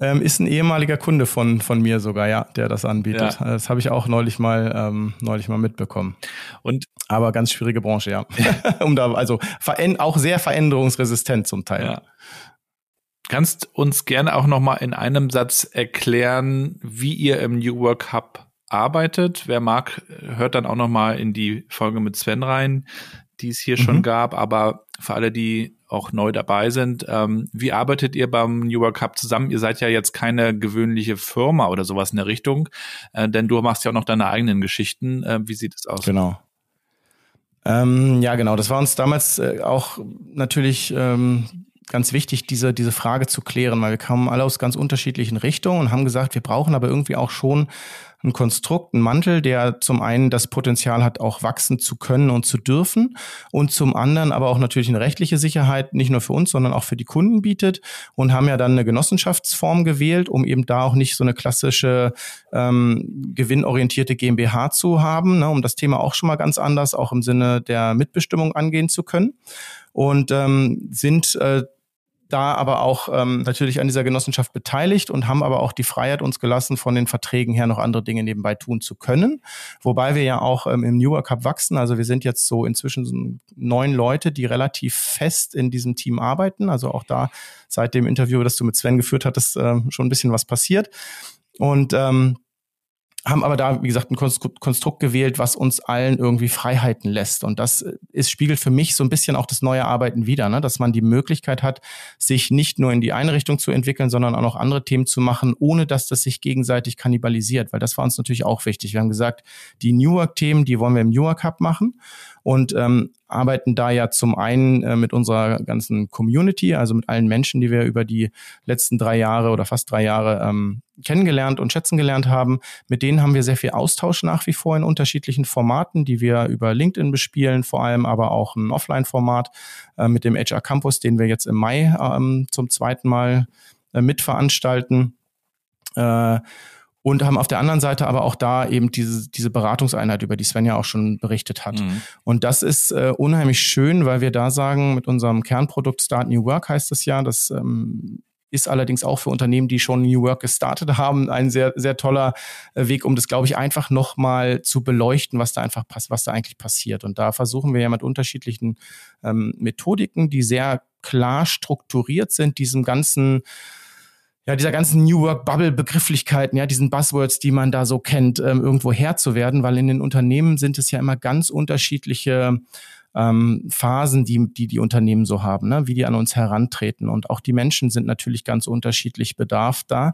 Ja. Ähm, ist ein ehemaliger Kunde von, von mir sogar, ja, der das anbietet. Ja. Das habe ich auch neulich mal, ähm, neulich mal mitbekommen. Und aber ganz schwierige Branche, ja. um da, also auch sehr veränderungsresistent zum Teil. Kannst uns gerne auch noch mal in einem Satz erklären, wie ihr im New Work Hub arbeitet. Wer mag, hört dann auch noch mal in die Folge mit Sven rein, die es hier mhm. schon gab. Aber für alle, die auch neu dabei sind. Ähm, wie arbeitet ihr beim New Work Hub zusammen? Ihr seid ja jetzt keine gewöhnliche Firma oder sowas in der Richtung, äh, denn du machst ja auch noch deine eigenen Geschichten. Äh, wie sieht es aus? Genau. Ähm, ja, genau. Das war uns damals äh, auch natürlich ähm, ganz wichtig, diese, diese Frage zu klären, weil wir kamen alle aus ganz unterschiedlichen Richtungen und haben gesagt, wir brauchen aber irgendwie auch schon ein Konstrukt, ein Mantel, der zum einen das Potenzial hat, auch wachsen zu können und zu dürfen und zum anderen aber auch natürlich eine rechtliche Sicherheit, nicht nur für uns, sondern auch für die Kunden bietet und haben ja dann eine Genossenschaftsform gewählt, um eben da auch nicht so eine klassische ähm, gewinnorientierte GmbH zu haben, ne, um das Thema auch schon mal ganz anders, auch im Sinne der Mitbestimmung angehen zu können. Und ähm, sind äh, da aber auch ähm, natürlich an dieser Genossenschaft beteiligt und haben aber auch die Freiheit uns gelassen, von den Verträgen her noch andere Dinge nebenbei tun zu können. Wobei wir ja auch ähm, im Newer Cup wachsen. Also wir sind jetzt so inzwischen so neun Leute, die relativ fest in diesem Team arbeiten. Also auch da seit dem Interview, das du mit Sven geführt hattest, äh, schon ein bisschen was passiert. Und ähm, haben aber da, wie gesagt, ein Konstrukt gewählt, was uns allen irgendwie Freiheiten lässt. Und das ist, spiegelt für mich so ein bisschen auch das neue Arbeiten wieder, ne? dass man die Möglichkeit hat, sich nicht nur in die eine Richtung zu entwickeln, sondern auch noch andere Themen zu machen, ohne dass das sich gegenseitig kannibalisiert. Weil das war uns natürlich auch wichtig. Wir haben gesagt, die New Work-Themen, die wollen wir im New Work Hub machen und ähm, arbeiten da ja zum einen äh, mit unserer ganzen Community, also mit allen Menschen, die wir über die letzten drei Jahre oder fast drei Jahre ähm, kennengelernt und schätzen gelernt haben. Mit denen haben wir sehr viel Austausch nach wie vor in unterschiedlichen Formaten, die wir über LinkedIn bespielen, vor allem aber auch ein Offline-Format äh, mit dem HR Campus, den wir jetzt im Mai ähm, zum zweiten Mal äh, mitveranstalten. Äh, und haben auf der anderen Seite aber auch da eben diese, diese Beratungseinheit, über die Sven ja auch schon berichtet hat. Mhm. Und das ist äh, unheimlich schön, weil wir da sagen, mit unserem Kernprodukt Start New Work heißt es ja, das ähm, ist allerdings auch für Unternehmen, die schon New Work gestartet haben, ein sehr, sehr toller äh, Weg, um das, glaube ich, einfach nochmal zu beleuchten, was da einfach was da eigentlich passiert. Und da versuchen wir ja mit unterschiedlichen ähm, Methodiken, die sehr klar strukturiert sind, diesem ganzen ja, dieser ganzen New Work Bubble Begrifflichkeiten, ja, diesen Buzzwords, die man da so kennt, ähm, irgendwo Herr zu werden, weil in den Unternehmen sind es ja immer ganz unterschiedliche ähm, Phasen, die, die die Unternehmen so haben, ne? wie die an uns herantreten. Und auch die Menschen sind natürlich ganz unterschiedlich bedarft da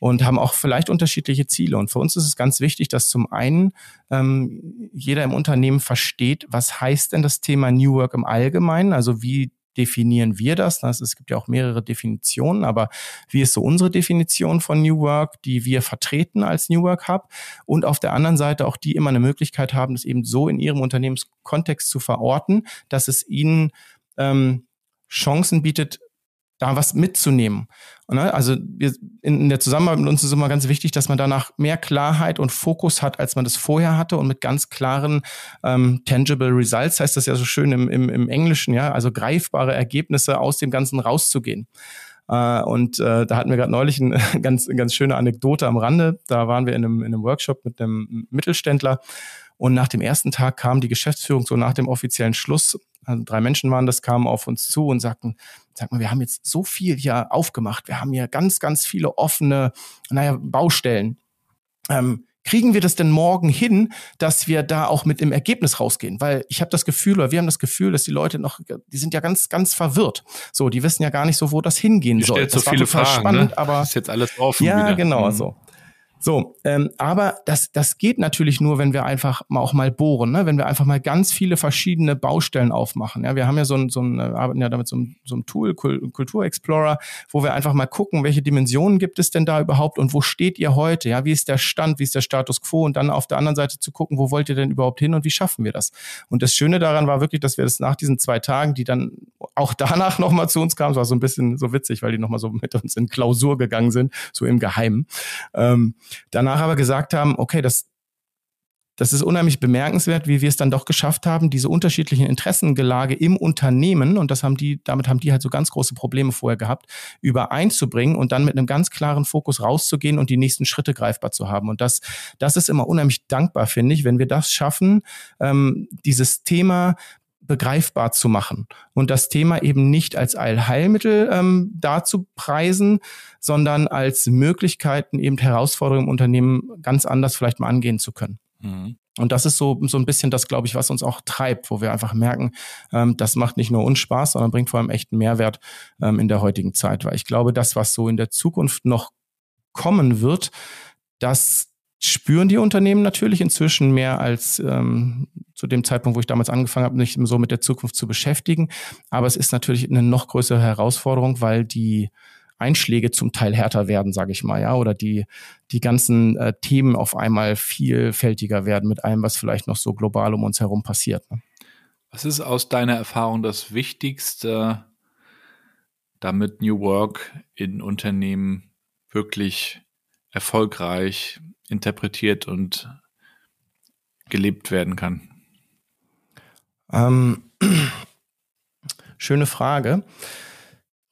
und haben auch vielleicht unterschiedliche Ziele. Und für uns ist es ganz wichtig, dass zum einen ähm, jeder im Unternehmen versteht, was heißt denn das Thema New Work im Allgemeinen, also wie definieren wir das? Es gibt ja auch mehrere Definitionen, aber wie ist so unsere Definition von New Work, die wir vertreten als New Work Hub und auf der anderen Seite auch die immer eine Möglichkeit haben, das eben so in ihrem Unternehmenskontext zu verorten, dass es ihnen ähm, Chancen bietet, da was mitzunehmen. Ne, also wir, in, der Zusammenarbeit mit uns ist immer ganz wichtig, dass man danach mehr Klarheit und Fokus hat, als man das vorher hatte und mit ganz klaren ähm, tangible results heißt das ja so schön im, im, im Englischen, ja, also greifbare Ergebnisse aus dem Ganzen rauszugehen. Uh, und uh, da hatten wir gerade neulich eine ganz, ganz schöne Anekdote am Rande. Da waren wir in einem, in einem Workshop mit einem Mittelständler und nach dem ersten Tag kam die Geschäftsführung so nach dem offiziellen Schluss also drei Menschen waren das, kamen auf uns zu und sagten, sag mal, wir haben jetzt so viel hier aufgemacht, wir haben hier ganz, ganz viele offene, naja, Baustellen. Ähm, kriegen wir das denn morgen hin, dass wir da auch mit dem Ergebnis rausgehen? Weil ich habe das Gefühl, oder wir haben das Gefühl, dass die Leute noch, die sind ja ganz, ganz verwirrt. So, die wissen ja gar nicht so, wo das hingehen die soll. Das so viele Fragen, spannend, ne? aber ist jetzt alles offen. Ja, wieder. genau mhm. so. So, ähm, aber das, das geht natürlich nur, wenn wir einfach mal auch mal bohren, ne? wenn wir einfach mal ganz viele verschiedene Baustellen aufmachen. Ja, wir haben ja so ein, so ein äh, arbeiten ja damit so ein, so ein Tool, Kultur Explorer, wo wir einfach mal gucken, welche Dimensionen gibt es denn da überhaupt und wo steht ihr heute? Ja, wie ist der Stand, wie ist der Status quo und dann auf der anderen Seite zu gucken, wo wollt ihr denn überhaupt hin und wie schaffen wir das? Und das Schöne daran war wirklich, dass wir das nach diesen zwei Tagen, die dann auch danach nochmal zu uns kamen, es war so ein bisschen so witzig, weil die nochmal so mit uns in Klausur gegangen sind, so im Geheimen. Ähm, danach aber gesagt haben, okay, das, das ist unheimlich bemerkenswert, wie wir es dann doch geschafft haben, diese unterschiedlichen Interessengelage im Unternehmen, und das haben die, damit haben die halt so ganz große Probleme vorher gehabt, übereinzubringen und dann mit einem ganz klaren Fokus rauszugehen und die nächsten Schritte greifbar zu haben. Und das, das ist immer unheimlich dankbar, finde ich, wenn wir das schaffen, ähm, dieses Thema begreifbar zu machen und das Thema eben nicht als Allheilmittel ähm, darzupreisen, sondern als Möglichkeiten eben Herausforderungen im Unternehmen ganz anders vielleicht mal angehen zu können. Mhm. Und das ist so, so ein bisschen das, glaube ich, was uns auch treibt, wo wir einfach merken, ähm, das macht nicht nur uns Spaß, sondern bringt vor allem echten Mehrwert ähm, in der heutigen Zeit. Weil ich glaube, das, was so in der Zukunft noch kommen wird, das spüren die Unternehmen natürlich inzwischen mehr als ähm, zu dem Zeitpunkt, wo ich damals angefangen habe, nicht so mit der Zukunft zu beschäftigen. Aber es ist natürlich eine noch größere Herausforderung, weil die Einschläge zum Teil härter werden, sage ich mal, ja, oder die die ganzen äh, Themen auf einmal vielfältiger werden mit allem, was vielleicht noch so global um uns herum passiert. Ne? Was ist aus deiner Erfahrung das Wichtigste, damit New Work in Unternehmen wirklich erfolgreich interpretiert und gelebt werden kann? Ähm, schöne Frage.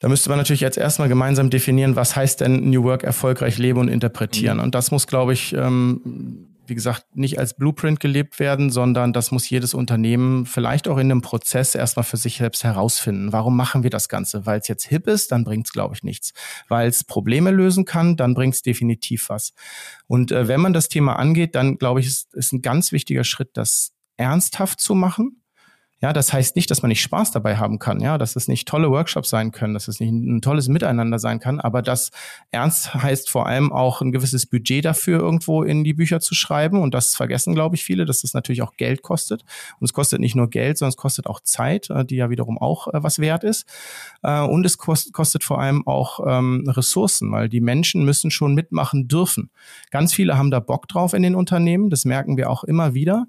Da müsste man natürlich jetzt erstmal gemeinsam definieren, was heißt denn New Work erfolgreich leben und interpretieren. Mhm. Und das muss, glaube ich, ähm, wie gesagt, nicht als Blueprint gelebt werden, sondern das muss jedes Unternehmen vielleicht auch in einem Prozess erstmal für sich selbst herausfinden. Warum machen wir das Ganze? Weil es jetzt hip ist, dann bringt es, glaube ich, nichts. Weil es Probleme lösen kann, dann bringt es definitiv was. Und äh, wenn man das Thema angeht, dann, glaube ich, ist, ist ein ganz wichtiger Schritt, das ernsthaft zu machen ja, das heißt nicht, dass man nicht Spaß dabei haben kann, ja, dass es nicht tolle Workshops sein können, dass es nicht ein tolles Miteinander sein kann, aber das ernst heißt vor allem auch ein gewisses Budget dafür irgendwo in die Bücher zu schreiben und das vergessen, glaube ich, viele, dass das natürlich auch Geld kostet und es kostet nicht nur Geld, sondern es kostet auch Zeit, äh, die ja wiederum auch äh, was wert ist äh, und es kostet vor allem auch ähm, Ressourcen, weil die Menschen müssen schon mitmachen dürfen. Ganz viele haben da Bock drauf in den Unternehmen, das merken wir auch immer wieder.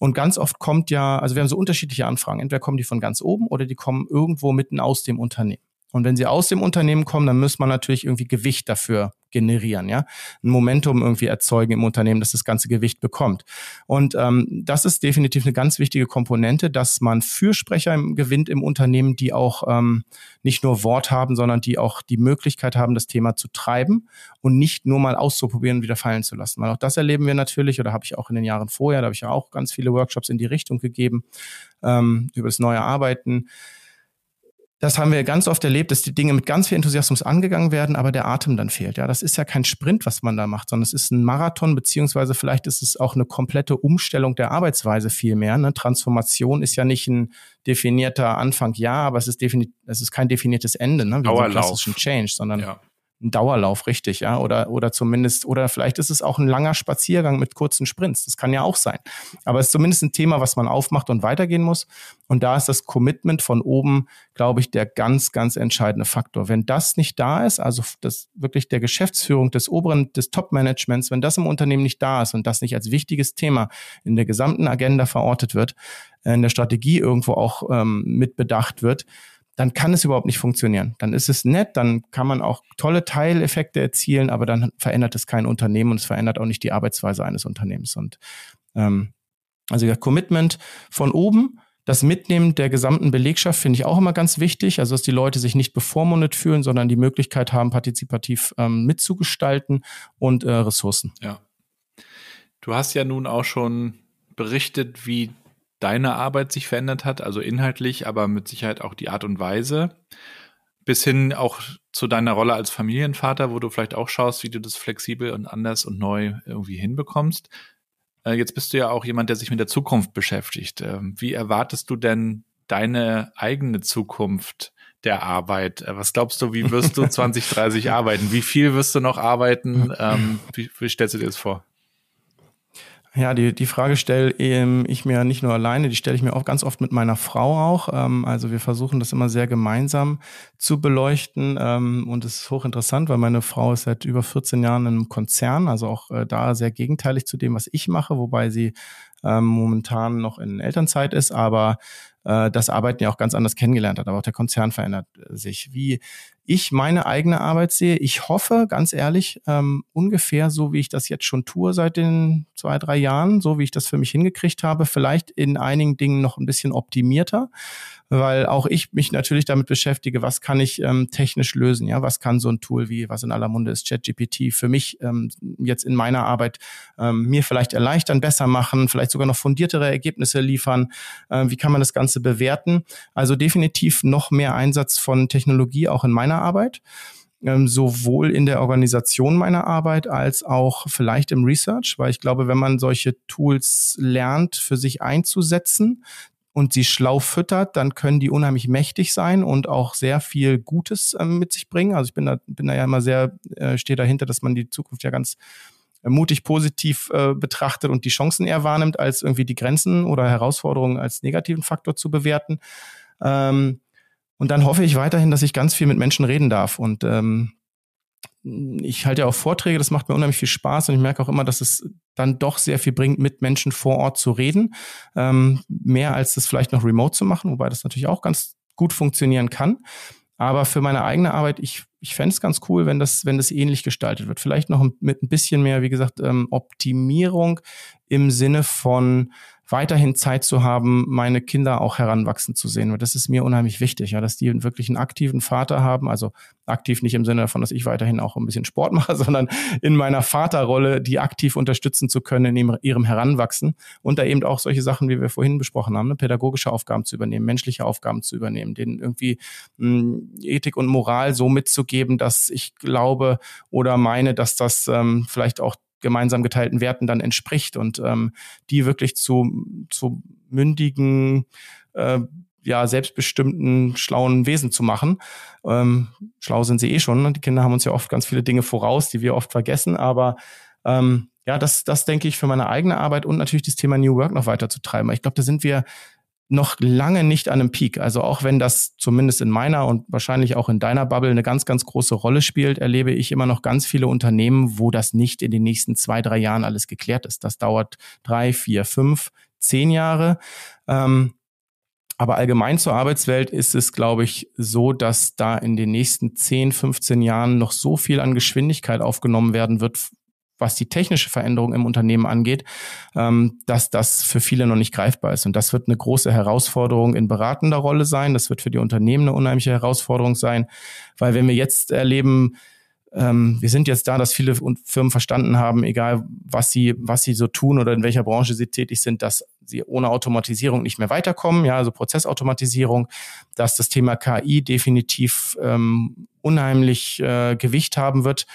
Und ganz oft kommt ja, also wir haben so unterschiedliche Anfragen. Entweder kommen die von ganz oben oder die kommen irgendwo mitten aus dem Unternehmen. Und wenn sie aus dem Unternehmen kommen, dann muss man natürlich irgendwie Gewicht dafür generieren, ja, ein Momentum irgendwie erzeugen im Unternehmen, dass das ganze Gewicht bekommt. Und ähm, das ist definitiv eine ganz wichtige Komponente, dass man Fürsprecher gewinnt im Unternehmen, die auch ähm, nicht nur Wort haben, sondern die auch die Möglichkeit haben, das Thema zu treiben und nicht nur mal auszuprobieren und wieder fallen zu lassen. Weil auch das erleben wir natürlich, oder habe ich auch in den Jahren vorher, da habe ich ja auch ganz viele Workshops in die Richtung gegeben ähm, über das neue Arbeiten das haben wir ganz oft erlebt, dass die Dinge mit ganz viel Enthusiasmus angegangen werden, aber der Atem dann fehlt. Ja, das ist ja kein Sprint, was man da macht, sondern es ist ein Marathon, beziehungsweise vielleicht ist es auch eine komplette Umstellung der Arbeitsweise viel mehr. Ne? Transformation ist ja nicht ein definierter Anfang, ja, aber es ist definitiv, es ist kein definiertes Ende, ne? Wie Dauerlauf. klassischen Change, sondern ja ein Dauerlauf, richtig, ja, oder, oder zumindest, oder vielleicht ist es auch ein langer Spaziergang mit kurzen Sprints. Das kann ja auch sein. Aber es ist zumindest ein Thema, was man aufmacht und weitergehen muss. Und da ist das Commitment von oben, glaube ich, der ganz, ganz entscheidende Faktor. Wenn das nicht da ist, also das wirklich der Geschäftsführung des oberen, des Top-Managements, wenn das im Unternehmen nicht da ist und das nicht als wichtiges Thema in der gesamten Agenda verortet wird, in der Strategie irgendwo auch ähm, mitbedacht wird, dann kann es überhaupt nicht funktionieren. Dann ist es nett, dann kann man auch tolle Teileffekte erzielen, aber dann verändert es kein Unternehmen und es verändert auch nicht die Arbeitsweise eines Unternehmens. Und ähm, also das Commitment von oben, das Mitnehmen der gesamten Belegschaft finde ich auch immer ganz wichtig, also dass die Leute sich nicht bevormundet fühlen, sondern die Möglichkeit haben, partizipativ ähm, mitzugestalten und äh, Ressourcen. Ja. Du hast ja nun auch schon berichtet, wie deine Arbeit sich verändert hat, also inhaltlich, aber mit Sicherheit auch die Art und Weise. bis hin auch zu deiner Rolle als Familienvater, wo du vielleicht auch schaust, wie du das flexibel und anders und neu irgendwie hinbekommst. Äh, jetzt bist du ja auch jemand, der sich mit der Zukunft beschäftigt. Ähm, wie erwartest du denn deine eigene Zukunft der Arbeit? Äh, was glaubst du, wie wirst du 2030 arbeiten? Wie viel wirst du noch arbeiten? Ähm, wie, wie stellst du dir das vor? Ja, die, die Frage stelle ähm, ich mir nicht nur alleine, die stelle ich mir auch ganz oft mit meiner Frau auch. Ähm, also wir versuchen das immer sehr gemeinsam zu beleuchten. Ähm, und es ist hochinteressant, weil meine Frau ist seit über 14 Jahren in einem Konzern, also auch äh, da sehr gegenteilig zu dem, was ich mache, wobei sie momentan noch in Elternzeit ist, aber äh, das Arbeiten ja auch ganz anders kennengelernt hat. Aber auch der Konzern verändert äh, sich. Wie ich meine eigene Arbeit sehe, ich hoffe, ganz ehrlich, ähm, ungefähr so, wie ich das jetzt schon tue seit den zwei, drei Jahren, so wie ich das für mich hingekriegt habe, vielleicht in einigen Dingen noch ein bisschen optimierter weil auch ich mich natürlich damit beschäftige, was kann ich ähm, technisch lösen, ja, was kann so ein Tool wie, was in aller Munde ist, ChatGPT für mich ähm, jetzt in meiner Arbeit ähm, mir vielleicht erleichtern, besser machen, vielleicht sogar noch fundiertere Ergebnisse liefern, äh, wie kann man das Ganze bewerten. Also definitiv noch mehr Einsatz von Technologie auch in meiner Arbeit ähm, sowohl in der Organisation meiner Arbeit als auch vielleicht im Research, weil ich glaube, wenn man solche Tools lernt, für sich einzusetzen, und sie schlau füttert, dann können die unheimlich mächtig sein und auch sehr viel Gutes ähm, mit sich bringen. Also ich bin da, bin da ja immer sehr, äh, stehe dahinter, dass man die Zukunft ja ganz äh, mutig positiv äh, betrachtet und die Chancen eher wahrnimmt, als irgendwie die Grenzen oder Herausforderungen als negativen Faktor zu bewerten. Ähm, und dann hoffe ich weiterhin, dass ich ganz viel mit Menschen reden darf und ähm, ich halte ja auch Vorträge, das macht mir unheimlich viel Spaß und ich merke auch immer, dass es dann doch sehr viel bringt, mit Menschen vor Ort zu reden. Ähm, mehr als das vielleicht noch remote zu machen, wobei das natürlich auch ganz gut funktionieren kann. Aber für meine eigene Arbeit, ich, ich fände es ganz cool, wenn das, wenn das ähnlich gestaltet wird. Vielleicht noch mit ein bisschen mehr, wie gesagt, ähm, Optimierung im Sinne von weiterhin Zeit zu haben, meine Kinder auch heranwachsen zu sehen. Und das ist mir unheimlich wichtig, ja, dass die wirklich einen aktiven Vater haben. Also aktiv nicht im Sinne davon, dass ich weiterhin auch ein bisschen Sport mache, sondern in meiner Vaterrolle, die aktiv unterstützen zu können in ihrem Heranwachsen und da eben auch solche Sachen, wie wir vorhin besprochen haben, ne, pädagogische Aufgaben zu übernehmen, menschliche Aufgaben zu übernehmen, denen irgendwie mh, hm, Ethik und Moral so mitzugeben, dass ich glaube oder meine, dass das ähm, vielleicht auch gemeinsam geteilten Werten dann entspricht und ähm, die wirklich zu, zu mündigen, äh, ja, selbstbestimmten, schlauen Wesen zu machen. Ähm, schlau sind sie eh schon. Ne? Die Kinder haben uns ja oft ganz viele Dinge voraus, die wir oft vergessen, aber ähm, ja, das, das denke ich für meine eigene Arbeit und natürlich das Thema New Work noch weiter zu treiben. Ich glaube, da sind wir noch lange nicht an einem Peak. Also auch wenn das zumindest in meiner und wahrscheinlich auch in deiner Bubble eine ganz, ganz große Rolle spielt, erlebe ich immer noch ganz viele Unternehmen, wo das nicht in den nächsten zwei, drei Jahren alles geklärt ist. Das dauert drei, vier, fünf, zehn Jahre. Ähm, aber allgemein zur Arbeitswelt ist es, glaube ich, so, dass da in den nächsten 10, 15 Jahren noch so viel an Geschwindigkeit aufgenommen werden wird was die technische Veränderung im Unternehmen angeht, ähm, dass das für viele noch nicht greifbar ist. Und das wird eine große Herausforderung in beratender Rolle sein. Das wird für die Unternehmen eine unheimliche Herausforderung sein, weil wenn wir jetzt erleben, ähm, wir sind jetzt da, dass viele Firmen verstanden haben, egal was sie, was sie so tun oder in welcher Branche sie tätig sind, dass sie ohne Automatisierung nicht mehr weiterkommen, ja, also Prozessautomatisierung, dass das Thema KI definitiv ähm, unheimlich äh, Gewicht haben wird.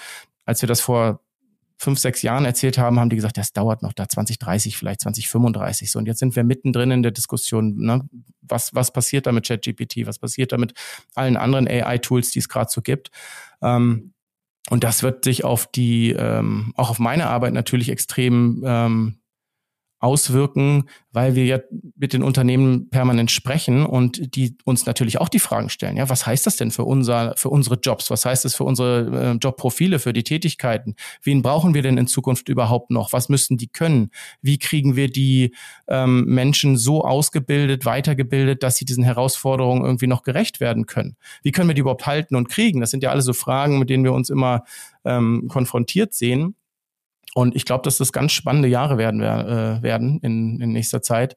Als wir das vor fünf, sechs Jahren erzählt haben, haben die gesagt, das dauert noch da 2030, vielleicht 2035 so. Und jetzt sind wir mittendrin in der Diskussion, ne? was, was passiert da mit ChatGPT, was passiert da mit allen anderen AI-Tools, die es gerade so gibt. Ähm, und das wird sich auf die, ähm, auch auf meine Arbeit natürlich extrem ähm, auswirken, weil wir ja mit den Unternehmen permanent sprechen und die uns natürlich auch die Fragen stellen. Ja, was heißt das denn für unser, für unsere Jobs? Was heißt das für unsere äh, Jobprofile, für die Tätigkeiten? Wen brauchen wir denn in Zukunft überhaupt noch? Was müssen die können? Wie kriegen wir die ähm, Menschen so ausgebildet, weitergebildet, dass sie diesen Herausforderungen irgendwie noch gerecht werden können? Wie können wir die überhaupt halten und kriegen? Das sind ja alle so Fragen, mit denen wir uns immer ähm, konfrontiert sehen. Und ich glaube, dass das ganz spannende Jahre werden, äh, werden in, in nächster Zeit,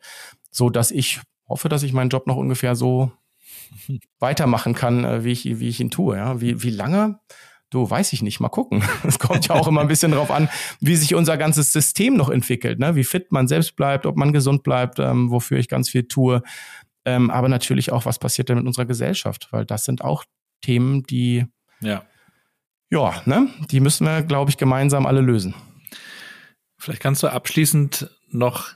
so dass ich hoffe, dass ich meinen Job noch ungefähr so weitermachen kann, äh, wie ich, wie ich ihn tue. Ja? Wie, wie lange? Du, weiß ich nicht, mal gucken. Es kommt ja auch immer ein bisschen drauf an, wie sich unser ganzes System noch entwickelt, ne? wie fit man selbst bleibt, ob man gesund bleibt, ähm, wofür ich ganz viel tue. Ähm, aber natürlich auch, was passiert denn mit unserer Gesellschaft, weil das sind auch Themen, die ja, ja, ne, die müssen wir, glaube ich, gemeinsam alle lösen. Vielleicht kannst du abschließend noch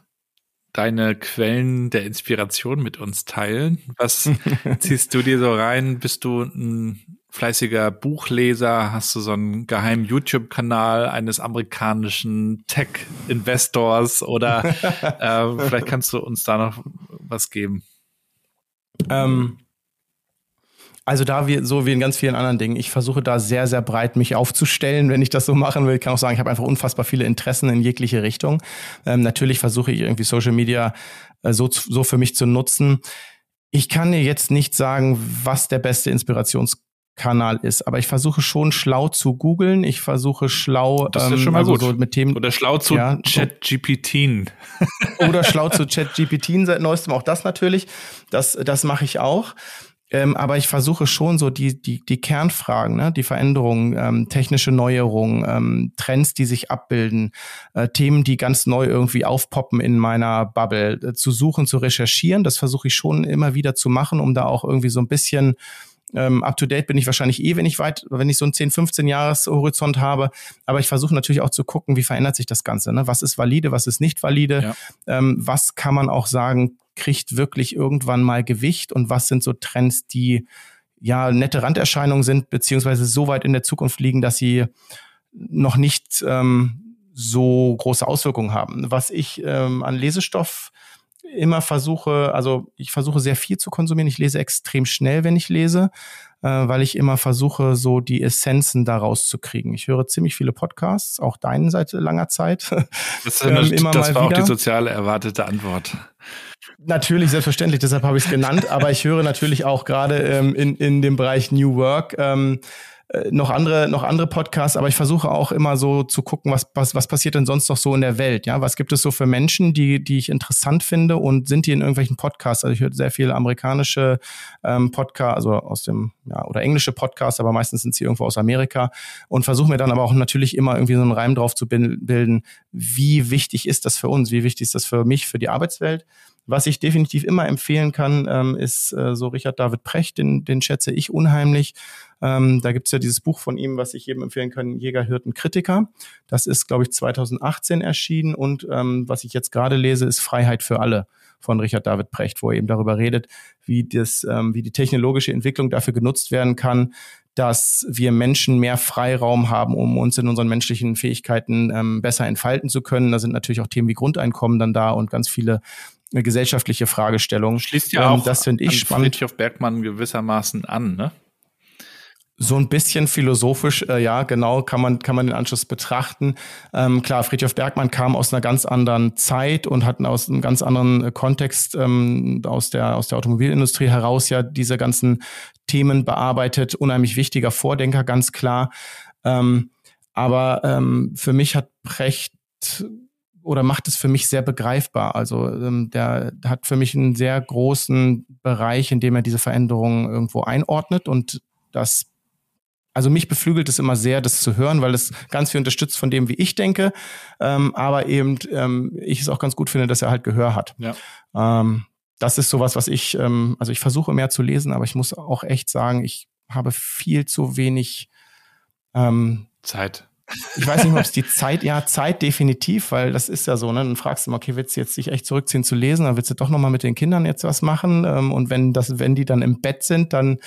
deine Quellen der Inspiration mit uns teilen. Was ziehst du dir so rein? Bist du ein fleißiger Buchleser? Hast du so einen geheimen YouTube-Kanal eines amerikanischen Tech-Investors? Oder äh, vielleicht kannst du uns da noch was geben. Ähm, also da wie, so wie in ganz vielen anderen Dingen, ich versuche da sehr, sehr breit mich aufzustellen, wenn ich das so machen will. Ich kann auch sagen, ich habe einfach unfassbar viele Interessen in jegliche Richtung. Ähm, natürlich versuche ich irgendwie Social Media äh, so, so für mich zu nutzen. Ich kann dir jetzt nicht sagen, was der beste Inspirationskanal ist, aber ich versuche schon schlau zu googeln. Ich versuche schlau das ist ja ähm, schon mal also gut. So mit Themen oder schlau zu ja, ChatGPT. oder schlau zu ChatGPT seit neuestem auch das natürlich. Das das mache ich auch. Ähm, aber ich versuche schon so die, die, die Kernfragen, ne? die Veränderungen, ähm, technische Neuerungen, ähm, Trends, die sich abbilden, äh, Themen, die ganz neu irgendwie aufpoppen in meiner Bubble, äh, zu suchen, zu recherchieren. Das versuche ich schon immer wieder zu machen, um da auch irgendwie so ein bisschen ähm, up to date bin ich wahrscheinlich eh, wenn ich weit, wenn ich so einen 10, 15 Jahres Horizont habe. Aber ich versuche natürlich auch zu gucken, wie verändert sich das Ganze. Ne? Was ist valide, was ist nicht valide? Ja. Ähm, was kann man auch sagen, kriegt wirklich irgendwann mal Gewicht und was sind so Trends, die ja nette Randerscheinungen sind, beziehungsweise so weit in der Zukunft liegen, dass sie noch nicht ähm, so große Auswirkungen haben. Was ich ähm, an Lesestoff immer versuche, also ich versuche sehr viel zu konsumieren. Ich lese extrem schnell, wenn ich lese, äh, weil ich immer versuche, so die Essenzen daraus zu kriegen. Ich höre ziemlich viele Podcasts, auch deinen seit langer Zeit. Das, ähm, immer das war wieder. auch die soziale erwartete Antwort. Natürlich, selbstverständlich, deshalb habe ich es genannt, aber ich höre natürlich auch gerade ähm, in, in dem Bereich New Work ähm, äh, noch andere, noch andere Podcasts, aber ich versuche auch immer so zu gucken, was, was, was passiert denn sonst noch so in der Welt? Ja, was gibt es so für Menschen, die, die ich interessant finde und sind die in irgendwelchen Podcasts? Also ich höre sehr viele amerikanische ähm, Podcasts, also aus dem, ja, oder englische Podcasts, aber meistens sind sie irgendwo aus Amerika und versuche mir dann aber auch natürlich immer irgendwie so einen Reim drauf zu bilden, wie wichtig ist das für uns, wie wichtig ist das für mich, für die Arbeitswelt was ich definitiv immer empfehlen kann, ähm, ist äh, so Richard David Precht, den, den schätze ich unheimlich. Ähm, da gibt's ja dieses Buch von ihm, was ich jedem empfehlen kann, Jäger, Hirten, Kritiker. Das ist, glaube ich, 2018 erschienen. Und ähm, was ich jetzt gerade lese, ist Freiheit für alle von Richard David Precht, wo er eben darüber redet, wie, das, ähm, wie die technologische Entwicklung dafür genutzt werden kann, dass wir Menschen mehr Freiraum haben, um uns in unseren menschlichen Fähigkeiten ähm, besser entfalten zu können. Da sind natürlich auch Themen wie Grundeinkommen dann da und ganz viele eine gesellschaftliche Fragestellung. Schließt ja ähm, auch das finde ich spannend. Friedrich Bergmann gewissermaßen an, ne? So ein bisschen philosophisch, äh, ja, genau, kann man, kann man den Anschluss betrachten. Ähm, klar, Friedrich Bergmann kam aus einer ganz anderen Zeit und hat aus einem ganz anderen äh, Kontext ähm, aus, der, aus der Automobilindustrie heraus ja diese ganzen Themen bearbeitet. Unheimlich wichtiger Vordenker, ganz klar. Ähm, aber ähm, für mich hat Precht oder macht es für mich sehr begreifbar. Also ähm, der hat für mich einen sehr großen Bereich, in dem er diese Veränderungen irgendwo einordnet und das also mich beflügelt es immer sehr, das zu hören, weil es ganz viel unterstützt von dem, wie ich denke. Ähm, aber eben ähm, ich es auch ganz gut finde, dass er halt Gehör hat. Ja. Ähm, das ist sowas, was ich, ähm, also ich versuche mehr zu lesen, aber ich muss auch echt sagen, ich habe viel zu wenig ähm, Zeit. Ich weiß nicht, ob es die Zeit, ja, Zeit definitiv, weil das ist ja so, ne? Dann fragst du mal, okay, willst du jetzt dich echt zurückziehen zu lesen, dann willst du doch nochmal mit den Kindern jetzt was machen. Ähm, und wenn das, wenn die dann im Bett sind, dann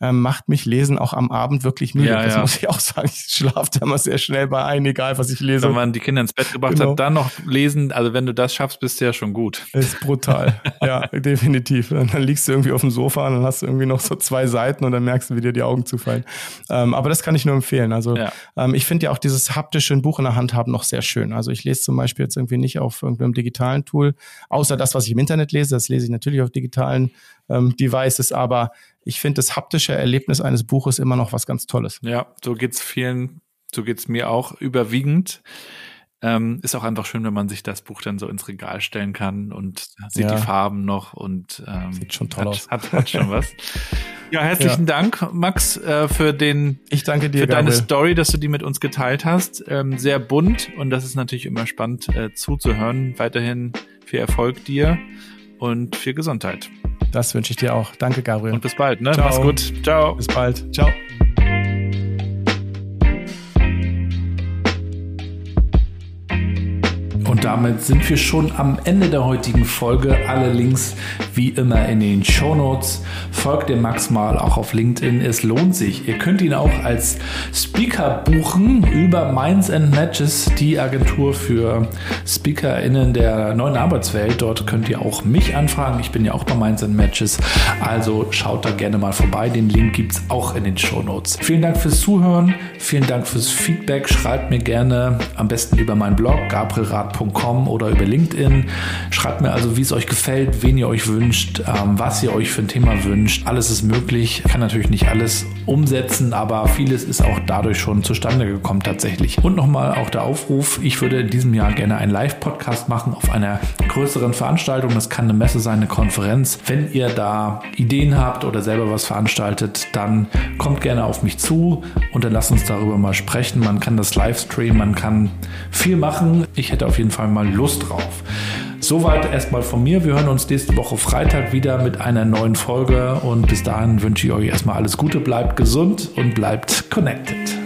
ähm, macht mich Lesen auch am Abend wirklich müde. Ja, das ja. muss ich auch sagen. Ich schlafe da immer sehr schnell bei ein, egal was ich lese. Wenn man die Kinder ins Bett gebracht genau. hat, dann noch lesen, also wenn du das schaffst, bist du ja schon gut. Ist brutal. ja, definitiv. Und dann liegst du irgendwie auf dem Sofa und dann hast du irgendwie noch so zwei Seiten und dann merkst du, wie dir die Augen zufallen. Ähm, aber das kann ich nur empfehlen. Also ja. ähm, ich finde ja auch dieses haptische Buch in der Hand haben noch sehr schön. Also ich lese zum Beispiel jetzt irgendwie nicht auf irgendeinem digitalen Tool, außer das, was ich im Internet lese. Das lese ich natürlich auf digitalen ähm, Devices, aber ich finde das haptische Erlebnis eines Buches immer noch was ganz Tolles. Ja, so geht's vielen, so geht's mir auch überwiegend. Ähm, ist auch einfach schön, wenn man sich das Buch dann so ins Regal stellen kann und sieht ja. die Farben noch und ähm, sieht schon toll hat, aus. Hat, hat schon was. ja, herzlichen ja. Dank, Max, äh, für den ich danke dir für deine Story, dass du die mit uns geteilt hast. Ähm, sehr bunt und das ist natürlich immer spannend äh, zuzuhören. Weiterhin viel Erfolg dir und viel Gesundheit. Das wünsche ich dir auch. Danke, Gabriel. Und bis bald. Ne? Ciao. Mach's gut. Ciao. Bis bald. Ciao. Und damit sind wir schon am Ende der heutigen Folge. Alle Links wie immer in den Show Notes. Folgt dem Max mal auch auf LinkedIn. Es lohnt sich. Ihr könnt ihn auch als Speaker buchen über Minds and Matches, die Agentur für SpeakerInnen der neuen Arbeitswelt. Dort könnt ihr auch mich anfragen. Ich bin ja auch bei Minds and Matches. Also schaut da gerne mal vorbei. Den Link gibt es auch in den Show Notes. Vielen Dank fürs Zuhören. Vielen Dank fürs Feedback. Schreibt mir gerne am besten über meinen Blog gabrielrad.com gmail.com oder über LinkedIn. Schreibt mir also, wie es euch gefällt, wen ihr euch wünscht, ähm, was ihr euch für ein Thema wünscht. Alles ist möglich. Ich kann natürlich nicht alles umsetzen, aber vieles ist auch dadurch schon zustande gekommen tatsächlich. Und nochmal auch der Aufruf, ich würde in diesem Jahr gerne einen Live-Podcast machen auf einer größeren Veranstaltung. Das kann eine Messe sein, eine Konferenz. Wenn ihr da Ideen habt oder selber was veranstaltet, dann kommt gerne auf mich zu und dann lasst uns darüber mal sprechen. Man kann das Livestream, man kann viel machen. Ich hätte auf jeden Fall mal Lust drauf. Soweit erstmal von mir. Wir hören uns nächste Woche Freitag wieder mit einer neuen Folge und bis dahin wünsche ich euch erstmal alles Gute, bleibt gesund und bleibt connected.